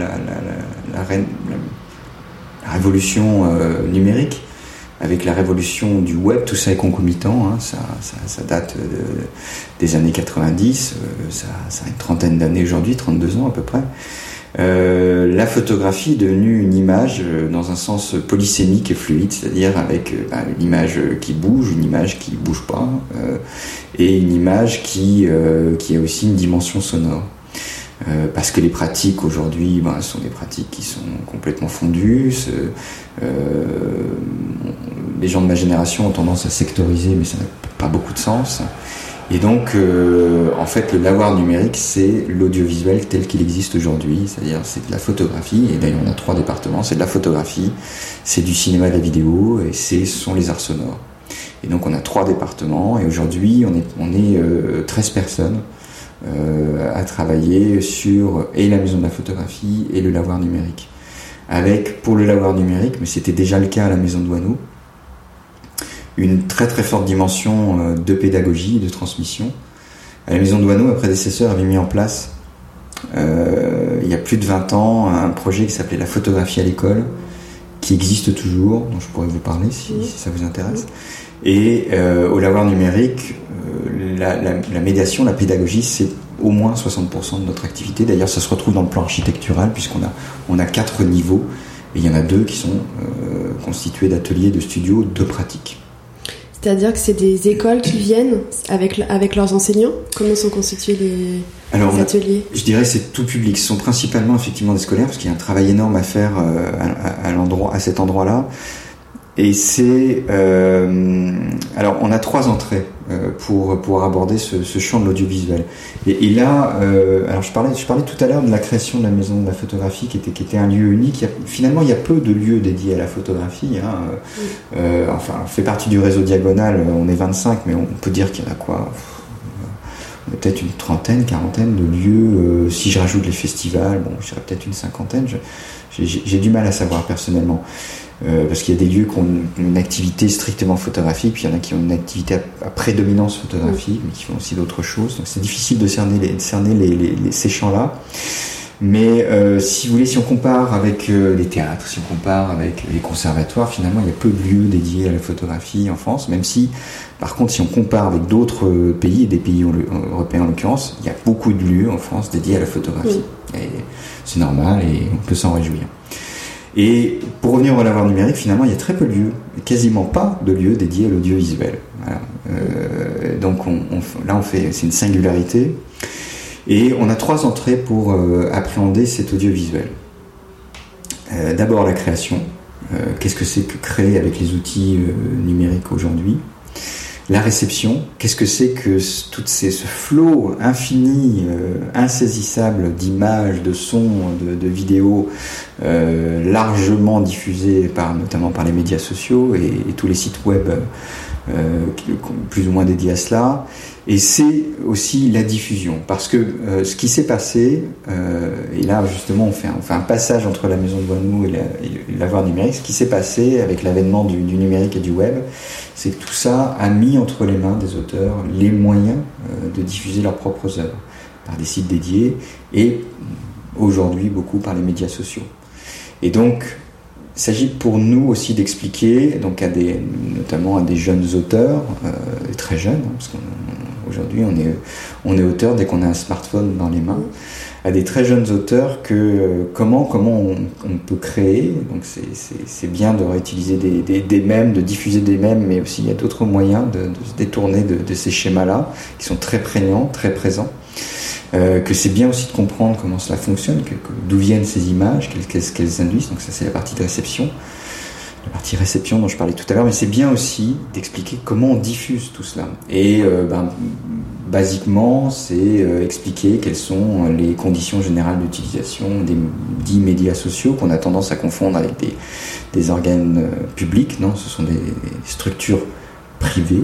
révolution euh, numérique, avec la révolution du web, tout ça est concomitant, hein, ça, ça, ça, date des années 90, euh, ça, ça, a une trentaine d'années aujourd'hui, 32 ans à peu près. Euh, la photographie est devenue une image euh, dans un sens polysémique et fluide, c'est-à-dire avec euh, bah, une image qui bouge, une image qui bouge pas, euh, et une image qui, qui a aussi une dimension sonore. Euh, parce que les pratiques aujourd'hui ben, sont des pratiques qui sont complètement fondues. Euh, les gens de ma génération ont tendance à sectoriser, mais ça n'a pas beaucoup de sens. Et donc, euh, en fait, le lavoir numérique, c'est l'audiovisuel tel qu'il existe aujourd'hui, c'est-à-dire c'est de la photographie, et d'ailleurs on a trois départements, c'est de la photographie, c'est du cinéma de la vidéo, et ce sont les arts sonores. Et donc on a trois départements, et aujourd'hui on est, on est 13 personnes euh, à travailler sur et la maison de la photographie et le lavoir numérique. Avec, pour le lavoir numérique, mais c'était déjà le cas à la maison de Douaneau, une très très forte dimension euh, de pédagogie et de transmission. À la maison de Douaneau, un prédécesseur avait mis en place, euh, il y a plus de 20 ans, un projet qui s'appelait la photographie à l'école, qui existe toujours, dont je pourrais vous parler si, ça vous intéresse. Et euh, au lavoir numérique, la, médiation, la pédagogie, c'est au moins 60% de notre activité. D'ailleurs, ça se retrouve dans le plan architectural, puisqu'on a, on a quatre niveaux, et il y en a deux qui sont euh, constitués d'ateliers, de studios, de pratiques. C'est-à-dire que c'est des écoles qui viennent avec, avec leurs enseignants? Comment sont constitués les, ateliers? Je dirais c'est tout public. Ce sont principalement effectivement des scolaires, parce qu'il y a un travail énorme à faire euh, à cet endroit-là. Et c'est... Euh, alors, on a trois entrées euh, pour pouvoir aborder ce, ce champ de l'audiovisuel. Et, et, là, euh, alors je parlais, je parlais tout à l'heure de la création de la maison de la photographie qui était, qui était un lieu unique. Il y a, finalement, il y a peu de lieux dédiés à la photographie. Hein. Euh, enfin, on fait partie du réseau Diagonal, on est 25, mais on peut dire qu'il y en a quoi peut-être une trentaine, quarantaine de lieux. si je rajoute les festivals, bon, je dirais peut-être une cinquantaine. J'ai du mal à savoir personnellement. Euh, parce qu'il y a des lieux qui ont une, activité strictement photographique, puis il y en a qui ont une activité à, prédominance photographique, mais qui font aussi d'autres choses. Donc c'est difficile de cerner, les, cerner les, ces champs-là. Mais euh, si vous voulez, si on compare avec euh, les théâtres, si on compare avec les conservatoires, finalement, il y a peu de lieux dédiés à la photographie en France, même si, par contre, si on compare avec d'autres pays, et des pays européens en l'occurrence, il y a beaucoup de lieux en France dédiés à la photographie. C'est normal et on peut s'en réjouir. Et pour revenir au lavoir numérique, finalement, il y a très peu de lieux, quasiment pas de lieux dédiés à l'audiovisuel. Euh, donc on, là, on fait, c'est une singularité. Et on a trois entrées pour euh, appréhender cet audiovisuel. Euh, d'abord la création. Qu'est-ce que c'est que créer avec les outils numériques aujourd'hui? La réception. Qu'est-ce que c'est que tout ce flot infini, insaisissable d'images, de sons, de, vidéos, largement diffusés par, notamment par les médias sociaux et, et tous les sites web plus ou moins dédiés à cela. Et c'est aussi la diffusion, parce que euh, ce qui s'est passé, euh, et là justement on fait, un, on fait, un, passage entre la maison de Bonnemou et, l'avoir numérique, ce qui s'est passé avec l'avènement du, du, numérique et du web, c'est que tout ça a mis entre les mains des auteurs les moyens euh, de diffuser leurs propres œuvres par des sites dédiés et aujourd'hui beaucoup par les médias sociaux. Et donc il s'agit pour nous aussi d'expliquer, donc à des, notamment à des jeunes auteurs, euh, très jeunes, hein, parce qu'aujourd'hui on est, on est auteur dès qu'on a un smartphone dans les mains, à des très jeunes auteurs que euh, comment, comment on, peut créer. Donc c'est bien de réutiliser des, des, des, mèmes, de diffuser des mèmes, mais aussi il y a d'autres moyens de, de, se détourner de, de ces schémas-là, qui sont très prégnants, très présents. Euh, que c'est bien aussi de comprendre comment cela fonctionne, d'où viennent ces images, qu'est-ce qu'elles induisent. Donc ça c'est la partie réception, la partie réception dont je parlais tout à l'heure, mais c'est bien aussi d'expliquer comment on diffuse tout cela. Et euh, ben, basiquement, c'est euh, expliquer quelles sont les conditions générales d'utilisation des dix médias sociaux qu'on a tendance à confondre avec des, des organes publics. Non, ce sont des structures privées,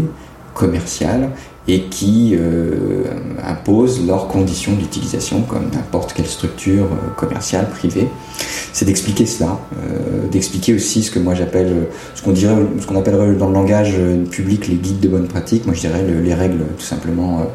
commerciales, et qui euh, imposent leurs conditions d'utilisation comme n'importe quelle structure euh, commerciale, privée. C'est d'expliquer cela, euh, d'expliquer aussi ce que moi j'appelle, ce qu'on dirait, ce qu'on appellerait dans le langage public les guides de bonne pratique. Moi je dirais les règles tout simplement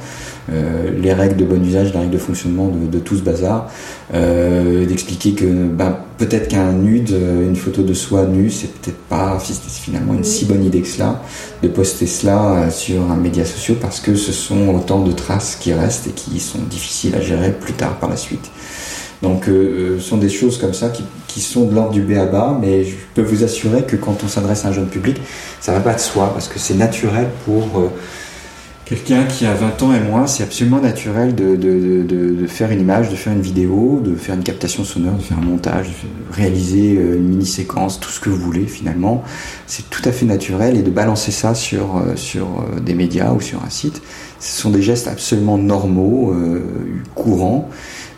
euh, les règles de bon usage, les règles de fonctionnement de, tout ce bazar, euh, d'expliquer que ben, peut-être qu'un nude, euh, une photo de soi nue, c'est peut-être pas finalement une si bonne idée que cela, de poster cela sur un média social parce que ce sont autant de traces qui restent et qui sont difficiles à gérer plus tard par la suite. Donc ce sont des choses comme ça qui, qui sont de l'ordre du B à bas, mais je peux vous assurer que quand on s'adresse à un jeune public, ça va pas de soi parce que c'est naturel pour Quelqu'un qui a 20 ans et moins, c'est absolument naturel de, de, de, de, faire une image, de faire une vidéo, de faire une captation sonore, de faire un montage, de réaliser euh, une mini-séquence, tout ce que vous voulez finalement. C'est tout à fait naturel et de balancer ça sur, euh, sur euh, des médias ou sur un site, ce sont des gestes absolument normaux, courants,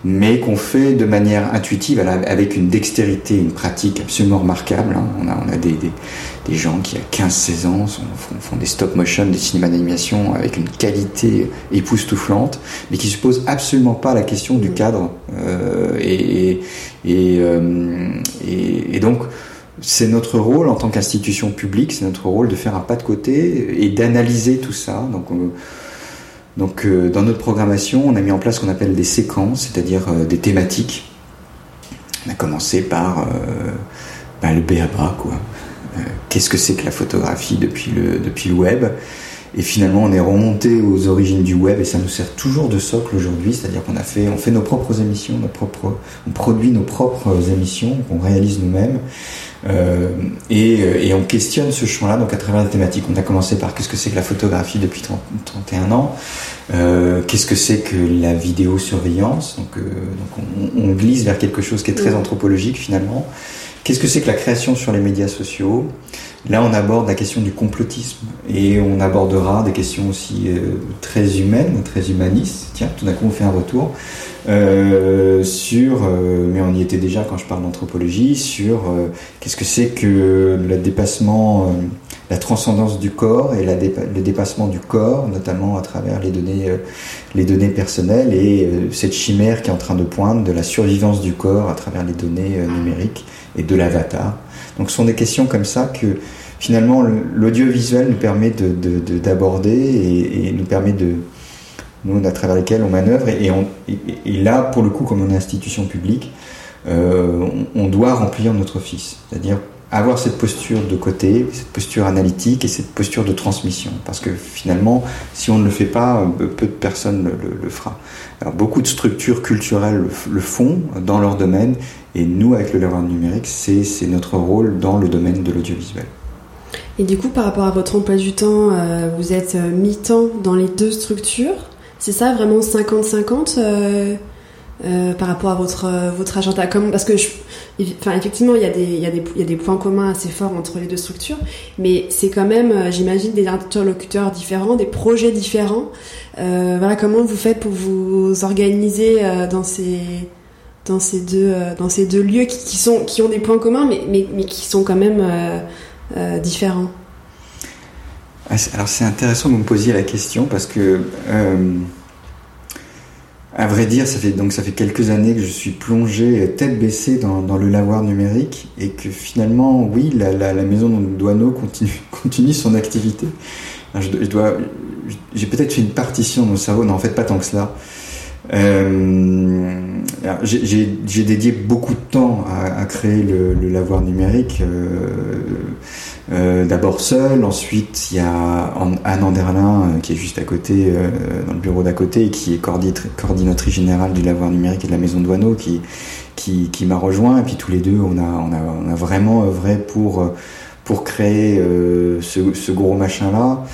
mais qu'on fait de manière intuitive, avec une dextérité, une pratique absolument remarquable. Hein. On a, on a des, des, des gens qui, à 15-16 ans, font, des stop motion, des cinémas d'animation avec une qualité époustouflante, mais qui se posent absolument pas la question du cadre. Euh, euh, et, donc, c'est notre rôle en tant qu'institution publique, c'est notre rôle de faire un pas de côté et d'analyser tout ça. Donc, euh, dans notre programmation, on a mis en place ce qu'on appelle des séquences, c'est-à-dire des thématiques. On a commencé par euh, bah, le BABA, quoi. Qu'est-ce que c'est que la photographie depuis le, depuis le web? Et finalement, on est remonté aux origines du web et ça nous sert toujours de socle aujourd'hui. C'est-à-dire qu'on a fait, on fait nos propres émissions, nos propres, on produit nos propres émissions qu'on réalise nous-mêmes. Euh, et, et, on questionne ce champ-là donc à travers la thématique. On a commencé par qu'est-ce que c'est que la photographie depuis 30, 31 ans, euh, qu'est-ce que c'est que la vidéosurveillance? Donc, euh, donc on, on, glisse vers quelque chose qui est très anthropologique finalement. Qu'est-ce que c'est que la création sur les médias sociaux? Là, on aborde la question du complotisme et on abordera des questions aussi euh, très humaines, très humanistes. Tiens, tout d'un coup, on fait un retour euh, sur, euh, mais on y était déjà quand je parle d'anthropologie, sur qu'est-ce que c'est que le dépassement, la transcendance du corps et le dépassement du corps, notamment à travers les données, les données personnelles et cette chimère qui est en train de poindre de la survivance du corps à travers les données numériques et de l'avatar. Donc ce sont des questions comme ça que finalement l'audiovisuel nous permet d'aborder de, et, nous permet de, nous, à travers lesquels on manœuvre. Et, là, pour le coup, comme on est institution publique, euh, on, doit remplir notre office. C'est-à-dire avoir cette posture de côté, cette posture analytique et cette posture de transmission. Parce que finalement, si on ne le fait pas, peu de personnes le, le, fera. Beaucoup de structures culturelles le, font dans leur domaine, et nous, avec le lavoir numérique, c'est notre rôle dans le domaine de l'audiovisuel. Et du coup, par rapport à votre emploi du temps, euh, vous êtes euh, mi-temps dans les deux structures? C'est ça, vraiment 50-50 euh, par rapport à votre, votre agenda Comme, Parce que, enfin, effectivement, il y, a des, il, y a des, il y a des points communs assez forts entre les deux structures, mais c'est quand même, j'imagine, des interlocuteurs différents, des projets différents. voilà, comment vous faites pour vous organiser dans ces dans ces deux dans ces deux lieux qui, sont qui ont des points communs mais mais, mais qui sont quand même euh, différents? Ah, Alors c'est intéressant que vous me posiez la question parce que, euh, à vrai dire, ça fait, donc, ça fait quelques années que je suis plongé tête baissée dans, le lavoir numérique et que finalement, oui, la, la, maison Douaneau continue, <laughs> continue son activité. je, dois, j'ai peut-être fait une partition dans mon cerveau, non en fait pas tant que cela. Euh, j'ai dédié beaucoup de temps à, créer le, lavoir numérique. Euh, euh, d'abord seul, ensuite il y a Anne Anderlin qui est juste à côté, dans le bureau d'à côté, qui est coordinatrice générale du lavoir numérique et de la maison Douaneau, qui, qui, qui m'a rejoint. Et puis tous les deux, on a, on a, on a vraiment œuvré pour, pour créer ce, ce, gros machin-là.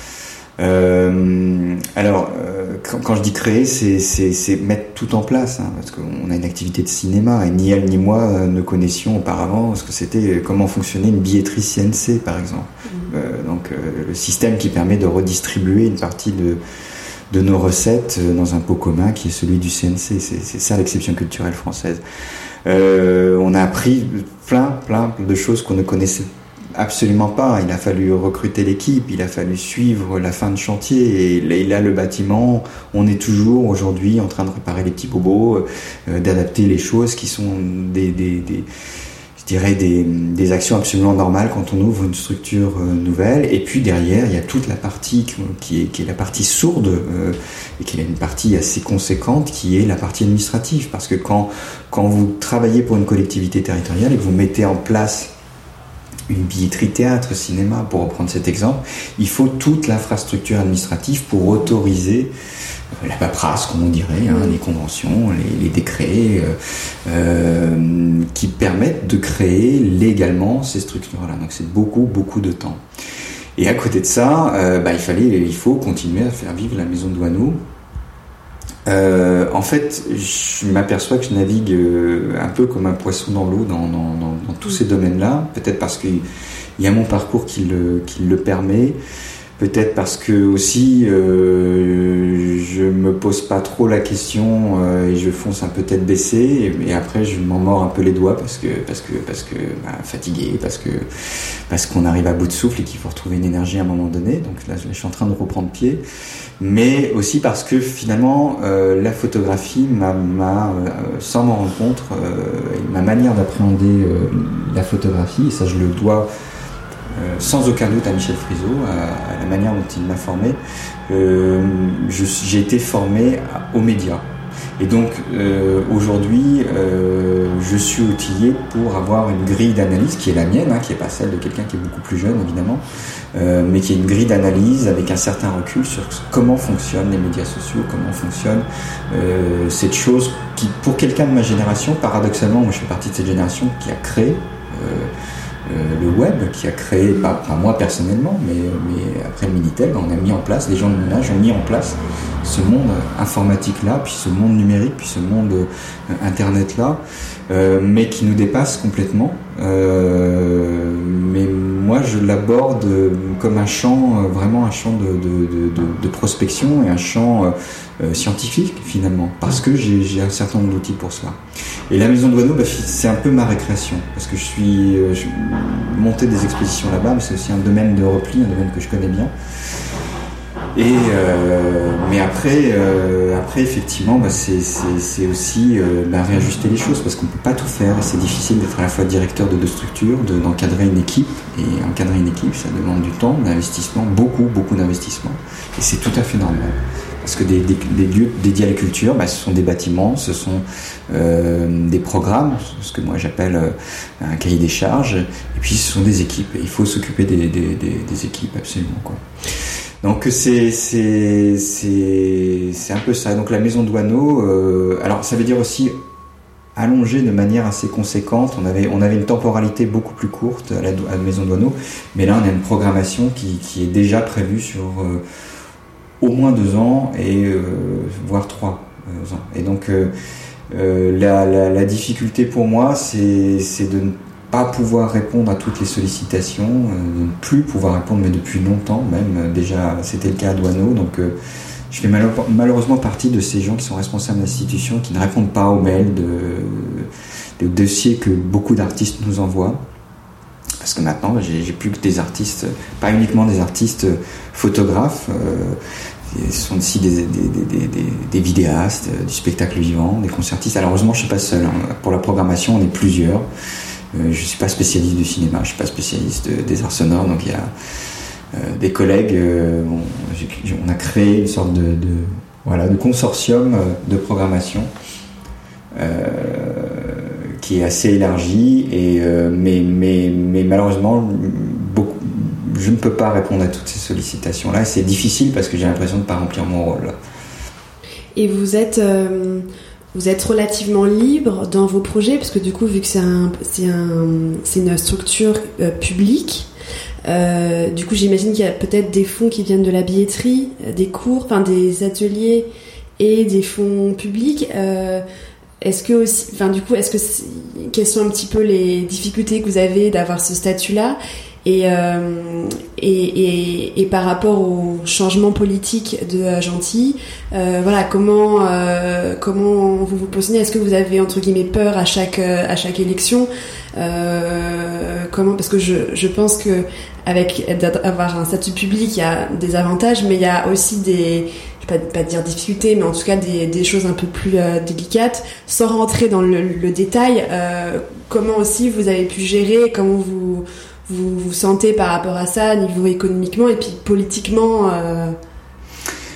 Euh, alors, euh, quand, je dis créer, c'est mettre tout en place, hein, parce qu'on a une activité de cinéma et ni elle ni moi euh, ne connaissions auparavant ce que c'était, comment fonctionnait une billetterie CNC, par exemple. Mmh. donc, le système qui permet de redistribuer une partie de, de nos recettes dans un pot commun qui est celui du CNC. C'est ça l'exception culturelle française. on a appris plein, plein de choses qu'on ne connaissait pas Absolument pas. Il a fallu recruter l'équipe, il a fallu suivre la fin de chantier. Et là, le bâtiment, on est toujours aujourd'hui en train de réparer les petits bobos, euh, d'adapter les choses qui sont des, je dirais des, actions absolument normales quand on ouvre une structure euh, nouvelle. Et puis derrière, il y a toute la partie qui est, qui est la partie sourde euh, et qui est une partie assez conséquente, qui est la partie administrative. Parce que quand, quand vous travaillez pour une collectivité territoriale et que vous mettez en place une billetterie théâtre, cinéma, pour reprendre cet exemple, il faut toute l'infrastructure administrative pour autoriser euh, la paperasse, comme on dirait, hein, les conventions, les, décrets, euh, euh, qui permettent de créer légalement ces structures-là. Donc c'est beaucoup, beaucoup de temps. Et à côté de ça, bah, il fallait, il faut continuer à faire vivre la maison de Douaneau euh, en fait, je m'aperçois que je navigue euh, un peu comme un poisson dans l'eau dans, tous ces domaines-là. Peut-être parce qu'il y a mon parcours qui le, qui le permet. Peut-être parce que aussi euh, je me pose pas trop la question euh, et je fonce un peu tête baissée et, après je m'en mords un peu les doigts parce que parce que parce que bah, fatigué parce que parce qu'on arrive à bout de souffle et qu'il faut retrouver une énergie à un moment donné. Donc là je suis en train de reprendre pied. Mais aussi parce que finalement euh, la photographie m'a euh, sans m'en rendre compte euh, ma manière d'appréhender la photographie et ça je le dois euh, sans aucun doute à Michel Frisot, à, la manière dont il m'a formé. Euh, j'ai été formé aux médias. Et donc euh, aujourd'hui, je suis outillé pour avoir une grille d'analyse qui est la mienne, hein, qui n'est pas celle de quelqu'un qui est beaucoup plus jeune évidemment, mais qui est une grille d'analyse avec un certain recul sur comment fonctionnent les médias sociaux, comment fonctionne cette chose qui, pour quelqu'un de ma génération, paradoxalement, moi je fais partie de cette génération qui a créé euh, le web qui a créé, pas, moi personnellement, mais, mais après le Minitel, on a mis en place, les gens de mon ont mis en place ce monde informatique-là, puis ce monde numérique, puis ce monde euh, Internet-là, euh, mais qui nous dépasse complètement. mais moi, je l'aborde comme un champ, vraiment un champ de, de, de, prospection et un champ scientifique finalement, parce que j'ai un certain nombre d'outils pour cela. Et la maison de Douaneau, bah, c'est un peu ma récréation, parce que je suis euh, monté des expositions là-bas, mais c'est aussi un domaine de repli, un domaine que je connais bien. Et euh, mais après, euh, après effectivement, bah, c'est aussi bah, réajuster les choses parce qu'on peut pas tout faire. C'est difficile d'être à la fois directeur de deux structures, d'encadrer une équipe et encadrer une équipe, ça demande du temps, d'investissement, beaucoup, beaucoup d'investissement. Et c'est tout à fait normal. Parce que des, lieux dédiés à la culture, bah, ce sont des bâtiments, ce sont euh, des programmes, ce que moi j'appelle euh, un cahier des charges, et puis ce sont des équipes. il faut s'occuper des, équipes, absolument. Quoi. Donc c'est c'est un peu ça. Donc la maison Douaneau, alors ça veut dire aussi allongé de manière assez conséquente. On avait, une temporalité beaucoup plus courte à la, Maison Douaneau, mais là on a une programmation qui, est déjà prévue sur euh, au moins deux ans et euh, voire trois euh, ans. Et donc la, la, la, difficulté pour moi, c'est de ne pas pouvoir répondre à toutes les sollicitations, de ne plus pouvoir répondre, mais depuis longtemps même. Déjà, c'était le cas à Douaneau, donc je fais malheureusement partie de ces gens qui sont responsables d'institutions qui ne répondent pas aux mails de, dossiers que beaucoup d'artistes nous envoient. Parce que maintenant, j'ai plus que des artistes, pas uniquement des artistes photographes, euh, sont aussi des, vidéastes, du spectacle vivant, des concertistes. Alors heureusement, je ne suis pas seul. Hein. Pour la programmation, on est plusieurs. Euh, je ne suis pas spécialiste du cinéma, je ne suis pas spécialiste des arts sonores, donc il y a euh, des collègues, euh, on, a créé une sorte de, voilà, de consortium euh, de programmation qui est assez élargi, et, mais, mais, mais malheureusement, je ne peux pas répondre à toutes ces sollicitations-là. C'est difficile parce que j'ai l'impression de ne pas remplir mon rôle. Et vous êtes, vous êtes relativement libre dans vos projets, parce que du coup, vu que c'est un, un, une structure publique, euh, du coup, j'imagine qu'il y a peut-être des fonds qui viennent de la billetterie, euh, des cours, enfin des ateliers et des fonds publics. Euh, est-ce que aussi, enfin du coup, est-ce que quelles sont un petit peu les difficultés que vous avez d'avoir ce statut-là? Et, euh, et, et, et, par rapport au changement politique de Gentil, euh, voilà comment euh, comment vous vous positionnez? Est-ce que vous avez entre guillemets peur à chaque à chaque élection? Comment Parce que je, je pense que avec avoir un statut public, il y a des avantages, mais il y a aussi des je pas, pas dire difficultés, mais en tout cas des, des choses un peu plus délicates. Sans rentrer dans le, le détail, comment aussi vous avez pu gérer, comment vous vous vous sentez par rapport à ça, niveau économiquement et puis politiquement euh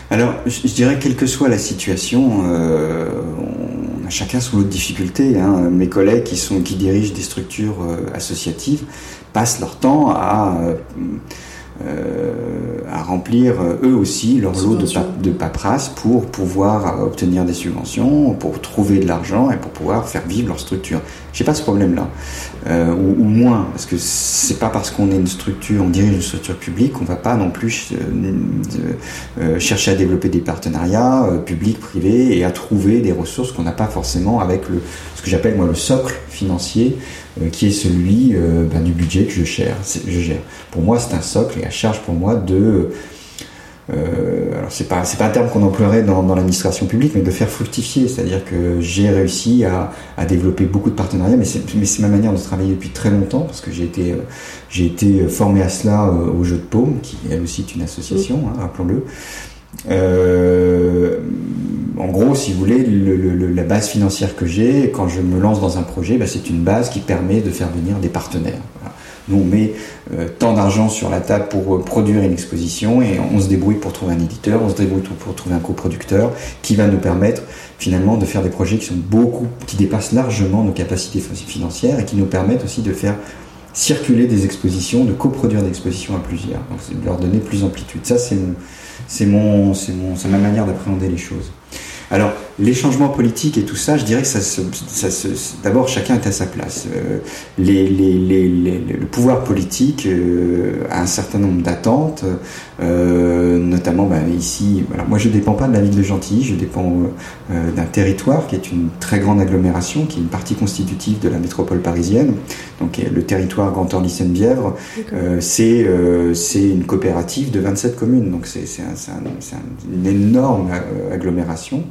Alors, je, dirais, quelle que soit la situation, euh, on a chacun son lot de difficultés. Hein. Mes collègues qui, sont, qui dirigent des structures euh, associatives passent leur temps à à remplir euh, eux aussi leur lot de, de paperasse pour pouvoir obtenir des subventions, pour trouver de l'argent et pour pouvoir faire vivre leur structure. J'ai pas ce problème-là, euh, ou, moins, parce que c'est pas parce qu'on est une structure, on dirige une structure publique, qu'on va pas non plus chercher à développer des partenariats publics, privés et à trouver des ressources qu'on n'a pas forcément avec le, ce que j'appelle moi le socle financier euh, qui est celui euh, ben, du budget que je gère, je gère. Pour moi, c'est un socle et à charge pour moi de euh, alors c'est pas pas un terme qu'on emploierait dans, l'administration publique, mais de faire fructifier, c'est-à-dire que j'ai réussi à, à, développer beaucoup de partenariats, mais c'est ma manière de travailler depuis très longtemps parce que j'ai été été formé à cela au jeu de paume, qui elle aussi est une association, hein, rappelons-le. En gros, si vous voulez, la base financière que j'ai quand je me lance dans un projet, bah, c'est une base qui permet de faire venir des partenaires. Nous, on met euh, tant d'argent sur la table pour euh, produire une exposition et on se débrouille pour trouver un éditeur, on se débrouille pour trouver un coproducteur qui va nous permettre finalement de faire des projets qui sont beaucoup, qui dépassent largement nos capacités financières et qui nous permettent aussi de faire circuler des expositions, de coproduire des expositions à plusieurs. Donc, de leur donner plus d'amplitude. Ça, c'est mon, c'est mon, c'est ma manière d'appréhender les choses. Alors, les changements politiques et tout ça, je dirais que ça se, ça se, d'abord chacun est à sa place. Euh, les, les, les, le pouvoir politique euh, a un certain nombre d'attentes, euh, notamment bah, ici. Alors moi, je dépends pas de la ville de Gentilly, je dépends euh, d'un territoire qui est une très grande agglomération, qui est une partie constitutive de la métropole parisienne. Donc le territoire Grand Orly Seine-Bièvre, c'est c'est une coopérative de 27 communes. Donc c'est c'est un, un, une énorme agglomération.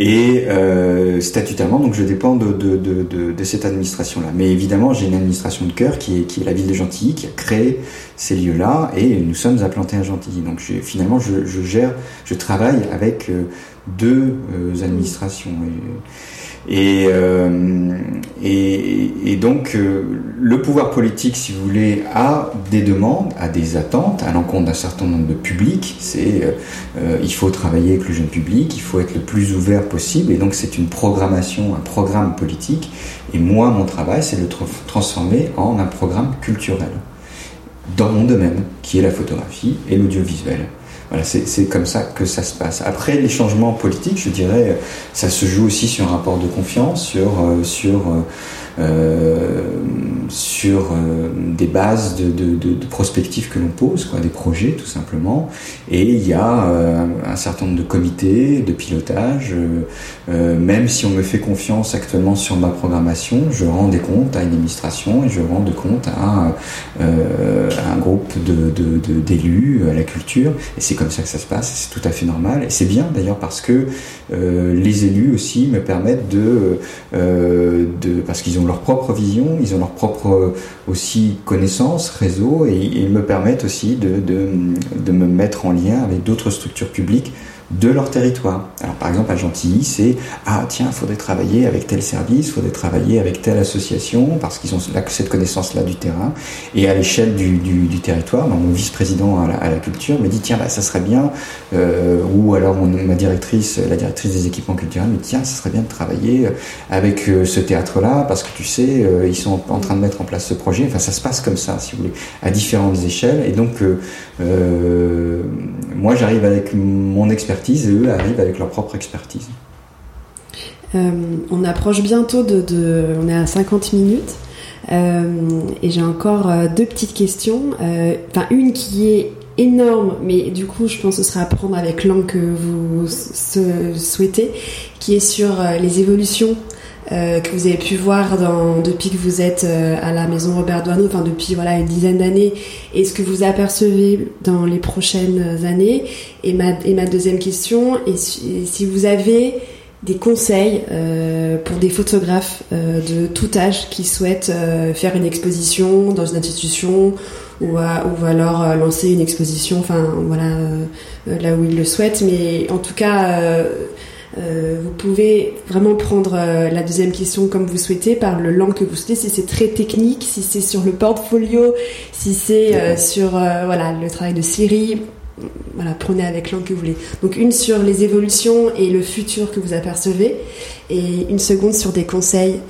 Et euh, statutairement, donc je dépends de, de, de, de cette administration-là. Mais évidemment, j'ai une administration de cœur qui est, qui est la ville de Gentilly, qui a créé ces lieux-là, et nous sommes implantés à Gentilly. Donc finalement, je, je, gère, je travaille avec euh, deux administrations. Et, euh, et, et, donc, euh, le pouvoir politique, si vous voulez, a des demandes, a des attentes à l'encontre d'un certain nombre de publics. C'est, euh, il faut travailler avec le jeune public, il faut être le plus ouvert possible. Et donc, c'est une programmation, un programme politique. Et moi, mon travail, c'est de le transformer en un programme culturel dans mon domaine, qui est la photographie et l'audiovisuel. Voilà, c'est comme ça que ça se passe. Après, les changements politiques, je dirais, ça se joue aussi sur un rapport de confiance, sur, euh, sur euh, euh, sur des bases de, de, de, de prospectives que l'on pose, quoi, des projets tout simplement. Et il y a euh, un certain nombre de comités de pilotage. même si on me fait confiance actuellement sur ma programmation, je rends des comptes à une administration et je rends des comptes à, à un groupe d'élus, à la culture. Et c'est comme ça que ça se passe. C'est tout à fait normal. Et c'est bien d'ailleurs parce que les élus aussi me permettent de, de parce qu'ils ont leur propre vision, ils ont leur propre euh, aussi connaissances, réseau, et ils me permettent aussi de, de me mettre en lien avec d'autres structures publiques de leur territoire. Alors par exemple à Gentilly, c'est ah tiens, il faudrait travailler avec tel service, il faudrait travailler avec telle association parce qu'ils ont cette connaissance-là du terrain. Et à l'échelle du, territoire, mon vice-président à, la, culture me dit tiens, bah, ça serait bien, euh, ou alors ma directrice, la directrice des équipements culturels me dit tiens, ça serait bien de travailler avec euh, ce théâtre-là parce que tu sais, euh, ils sont en train de mettre en place ce projet. Enfin, ça se passe comme ça, si vous voulez, à différentes échelles. Et donc, moi, j'arrive avec mon et eux arrivent avec leur propre expertise. Euh, on approche bientôt de, On est à 50 minutes. Euh, et j'ai encore euh, deux petites questions. Enfin, une qui est énorme, mais du coup, je pense que ce sera à prendre avec l'angle que vous souhaitez, qui est sur les évolutions euh, que vous avez pu voir dans, depuis que vous êtes euh, à la maison Robert Doisneau, enfin depuis voilà une dizaine d'années, et ce que vous apercevez dans les prochaines années. Et ma, et ma deuxième question est si, vous avez des conseils euh, pour des photographes euh, de tout âge qui souhaitent faire une exposition dans une institution ou, ou alors lancer une exposition, enfin voilà là où ils le souhaitent, mais en tout cas euh, vous pouvez vraiment prendre euh, la deuxième question comme vous souhaitez, par le langue que vous souhaitez, si c'est très technique, si c'est sur le portfolio, si c'est euh, sur voilà le travail de Siri. Voilà, prenez avec l'angle que vous voulez. Donc une sur les évolutions et le futur que vous apercevez, et une seconde sur des conseils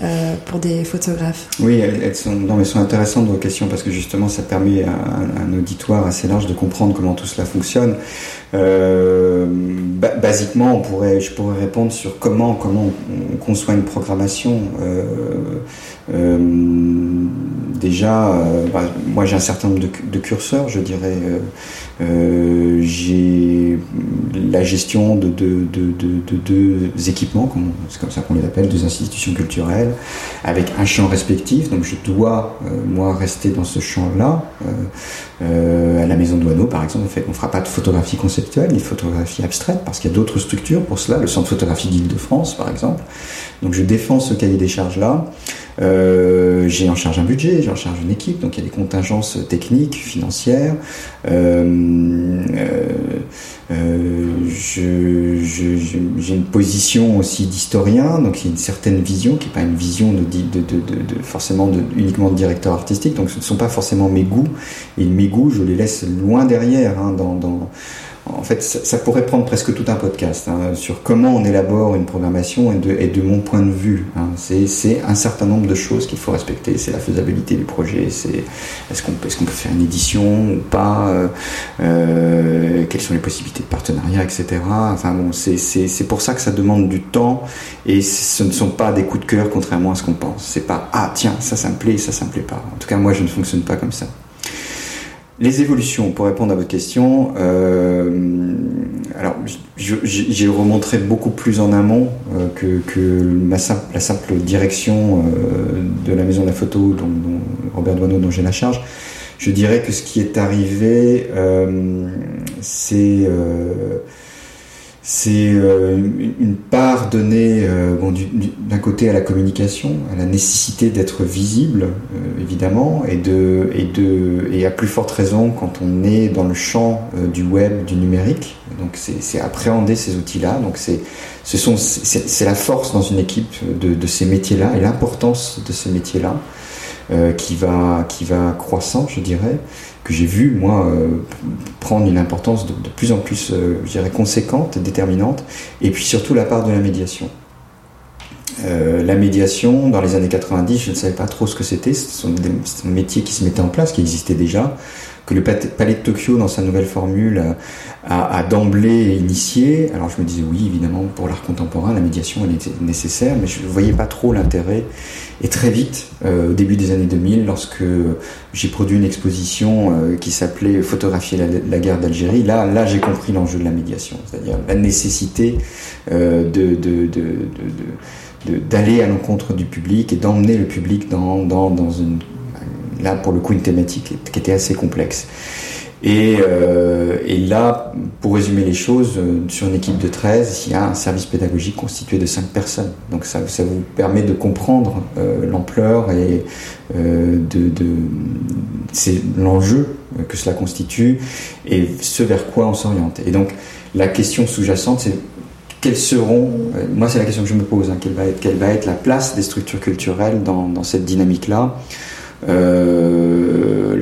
pour des photographes. Oui, elles, sont, non, elles sont intéressantes vos questions parce que justement ça permet à, un auditoire assez large de comprendre comment tout cela fonctionne. Euh, basiquement, on pourrait, je pourrais répondre sur comment, comment on conçoit une programmation. Euh, euh, déjà, euh, bah, moi j'ai un certain nombre de curseurs, je dirais. Euh, euh, j'ai la gestion de deux de, de, de, équipements, c'est comme ça qu'on les appelle, deux institutions culturelles, avec un champ respectif. Donc je dois, moi, rester dans ce champ-là. à la Maison de Douaneau, par exemple, on fait, on fera pas de photographie conceptuelle, ni photographie abstraite, parce qu'il y a d'autres structures pour cela, le Centre de photographie d'Île-de-France, par exemple. Donc je défends ce cahier des charges-là. Euh, j'ai en charge un budget, j'ai en charge une équipe, donc il y a des contingences techniques, financières. Euh, euh, j'ai une position aussi d'historien, donc il y a une certaine vision qui n'est pas une vision de, de, de, de forcément uniquement de directeur artistique, donc ce ne sont pas forcément mes goûts, et mes goûts je les laisse loin derrière hein, dans, dans en fait, ça, pourrait prendre presque tout un podcast hein, sur comment on élabore une programmation et de, mon point de vue. Hein, c'est un certain nombre de choses qu'il faut respecter. C'est la faisabilité du projet. C'est est-ce qu'on est qu'on peut faire une édition ou pas euh, euh, Quelles sont les possibilités de partenariat, etc. Enfin bon, c'est pour ça que ça demande du temps et ce ne sont pas des coups de cœur contrairement à ce qu'on pense. C'est pas ah tiens ça ça me plaît, ça ça me plaît pas. En tout cas moi je ne fonctionne pas comme ça. Les évolutions, pour répondre à votre question, euh, alors j'ai remontré beaucoup plus en amont euh, que, que ma simple, la simple direction euh, de la maison de la photo dont, dont Robert Doineau dont j'ai la charge. Je dirais que ce qui est arrivé, c'est c'est euh, une part donnée euh, bon, d'un côté à la communication, à la nécessité d'être visible, euh, évidemment, et, de, et, de, et à plus forte raison quand on est dans le champ du web, du numérique. Donc c'est appréhender ces outils-là. Donc c'est c'est la force dans une équipe de, de ces métiers-là et l'importance de ces métiers-là qui va qui va croissant, je dirais que j'ai vu, moi, euh, prendre une importance de, plus en plus, euh, je dirais, conséquente, déterminante, et puis surtout la part de la médiation. Euh, la médiation, dans les années 90, je ne savais pas trop ce que c'était, c'est un métier qui se mettait en place, qui existait déjà, que le Palais de Tokyo, dans sa nouvelle formule, a, d'emblée initié. Alors je me disais, oui, évidemment, pour l'art contemporain, la médiation, elle était nécessaire, mais je ne voyais pas trop l'intérêt. Et très vite, euh, au début des années 2000, lorsque j'ai produit une exposition euh, qui s'appelait Photographier la, guerre d'Algérie, là, là j'ai compris l'enjeu de la médiation, c'est-à-dire la nécessité euh, d'aller à l'encontre du public et d'emmener le public dans, dans, dans une là pour le coup une thématique qui était assez complexe. Et, euh, là, pour résumer les choses, euh, sur une équipe de 13, il y a un service pédagogique constitué de 5 personnes. Donc ça, ça vous permet de comprendre euh, l'ampleur et de, c'est l'enjeu que cela constitue et ce vers quoi on s'oriente. Et donc la question sous-jacente, c'est quelles seront, moi c'est la question que je me pose, hein, quelle, va être, quelle va être la place des structures culturelles dans, cette dynamique-là?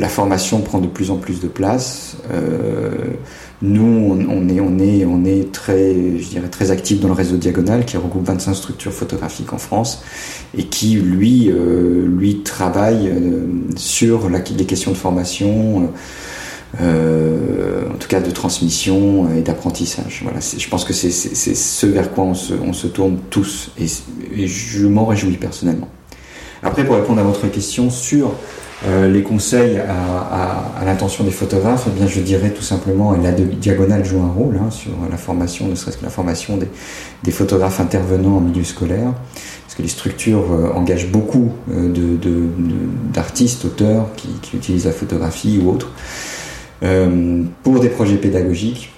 La formation prend de plus en plus de place. Euh, nous, on, est, très, je dirais, très actif dans le réseau Diagonal qui regroupe 25 structures photographiques en France et qui, lui, euh, lui travaille sur la, les questions de formation. en tout cas de transmission et d'apprentissage. Voilà, je pense que c'est ce vers quoi on se, tourne tous et je m'en réjouis personnellement. Après, pour répondre à votre question sur euh, les conseils à, l'intention des photographes, eh bien, je dirais tout simplement, la diagonale joue un rôle hein, sur la formation, ne serait-ce que la formation des, photographes intervenants en milieu scolaire, parce que les structures euh, engagent beaucoup euh, d'artistes, auteurs qui, qui, utilisent la photographie ou autres pour des projets pédagogiques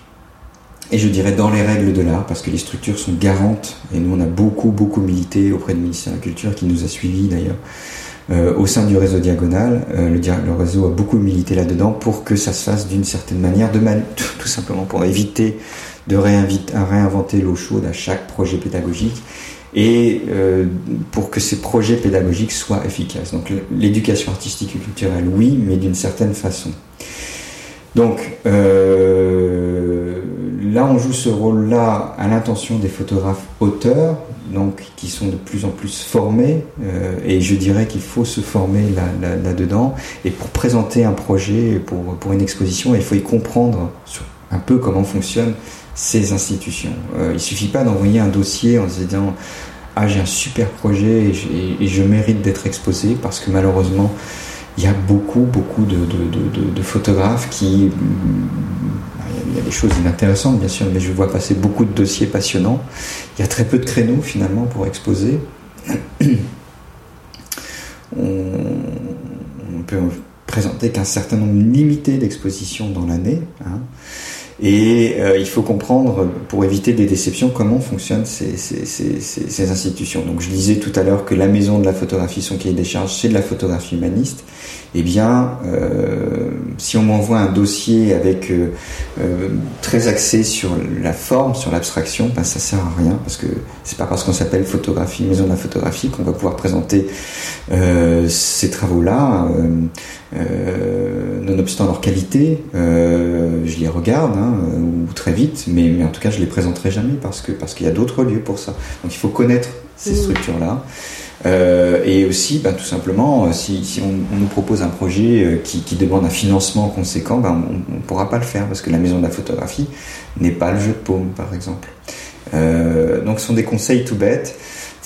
et je dirais dans les règles de l'art, parce que les structures sont garantes, et nous on a beaucoup, beaucoup milité auprès du ministère de la Culture, qui nous a suivis d'ailleurs, euh, au sein du réseau Diagonal. Euh, le, réseau a beaucoup milité là-dedans pour que ça se fasse d'une certaine manière, de man tout simplement pour éviter de réinventer l'eau chaude à chaque projet pédagogique et euh, pour que ces projets pédagogiques soient efficaces. Donc l'éducation artistique et culturelle, oui, mais d'une certaine façon. Donc, euh, là, on joue ce rôle-là à l'intention des photographes auteurs, donc qui sont de plus en plus formés, euh, et je dirais qu'il faut se former là-dedans. et pour présenter un projet, pour, une exposition, il faut y comprendre un peu comment fonctionnent ces institutions. Euh, il suffit pas d'envoyer un dossier en se disant ah j'ai un super projet et je mérite d'être exposé parce que malheureusement il y a beaucoup, beaucoup de, photographes qui. Il y a des choses inintéressantes, bien sûr, mais je vois passer beaucoup de dossiers passionnants. Il y a très peu de créneaux, finalement, pour exposer. <clears throat> On, peut présenter qu'un certain nombre limité d'expositions dans l'année. Hein. Et euh, il faut comprendre, pour éviter des déceptions, comment fonctionnent ces, ces, ces, ces, institutions. Donc je disais tout à l'heure que la maison de la photographie, son cahier des charges, c'est de la photographie humaniste. Eh bien, euh, si on m'envoie un dossier avec euh, euh, très axé sur la forme, sur l'abstraction, ben ça sert à rien parce que c'est pas parce qu'on s'appelle photographie, maison de la photographie qu'on va pouvoir présenter ces travaux-là. Nonobstant leur qualité, je les regarde hein, ou très vite, mais, mais, en tout cas je les présenterai jamais parce que parce qu'il y a d'autres lieux pour ça. Donc il faut connaître ces structures-là. Euh, et aussi, bah, tout simplement, euh, si, si on, on, nous propose un projet euh, qui, qui, demande un financement conséquent, bah, on ne pourra pas le faire parce que la maison de la photographie n'est pas le jeu de paume, par exemple. Euh, donc, ce sont des conseils tout bêtes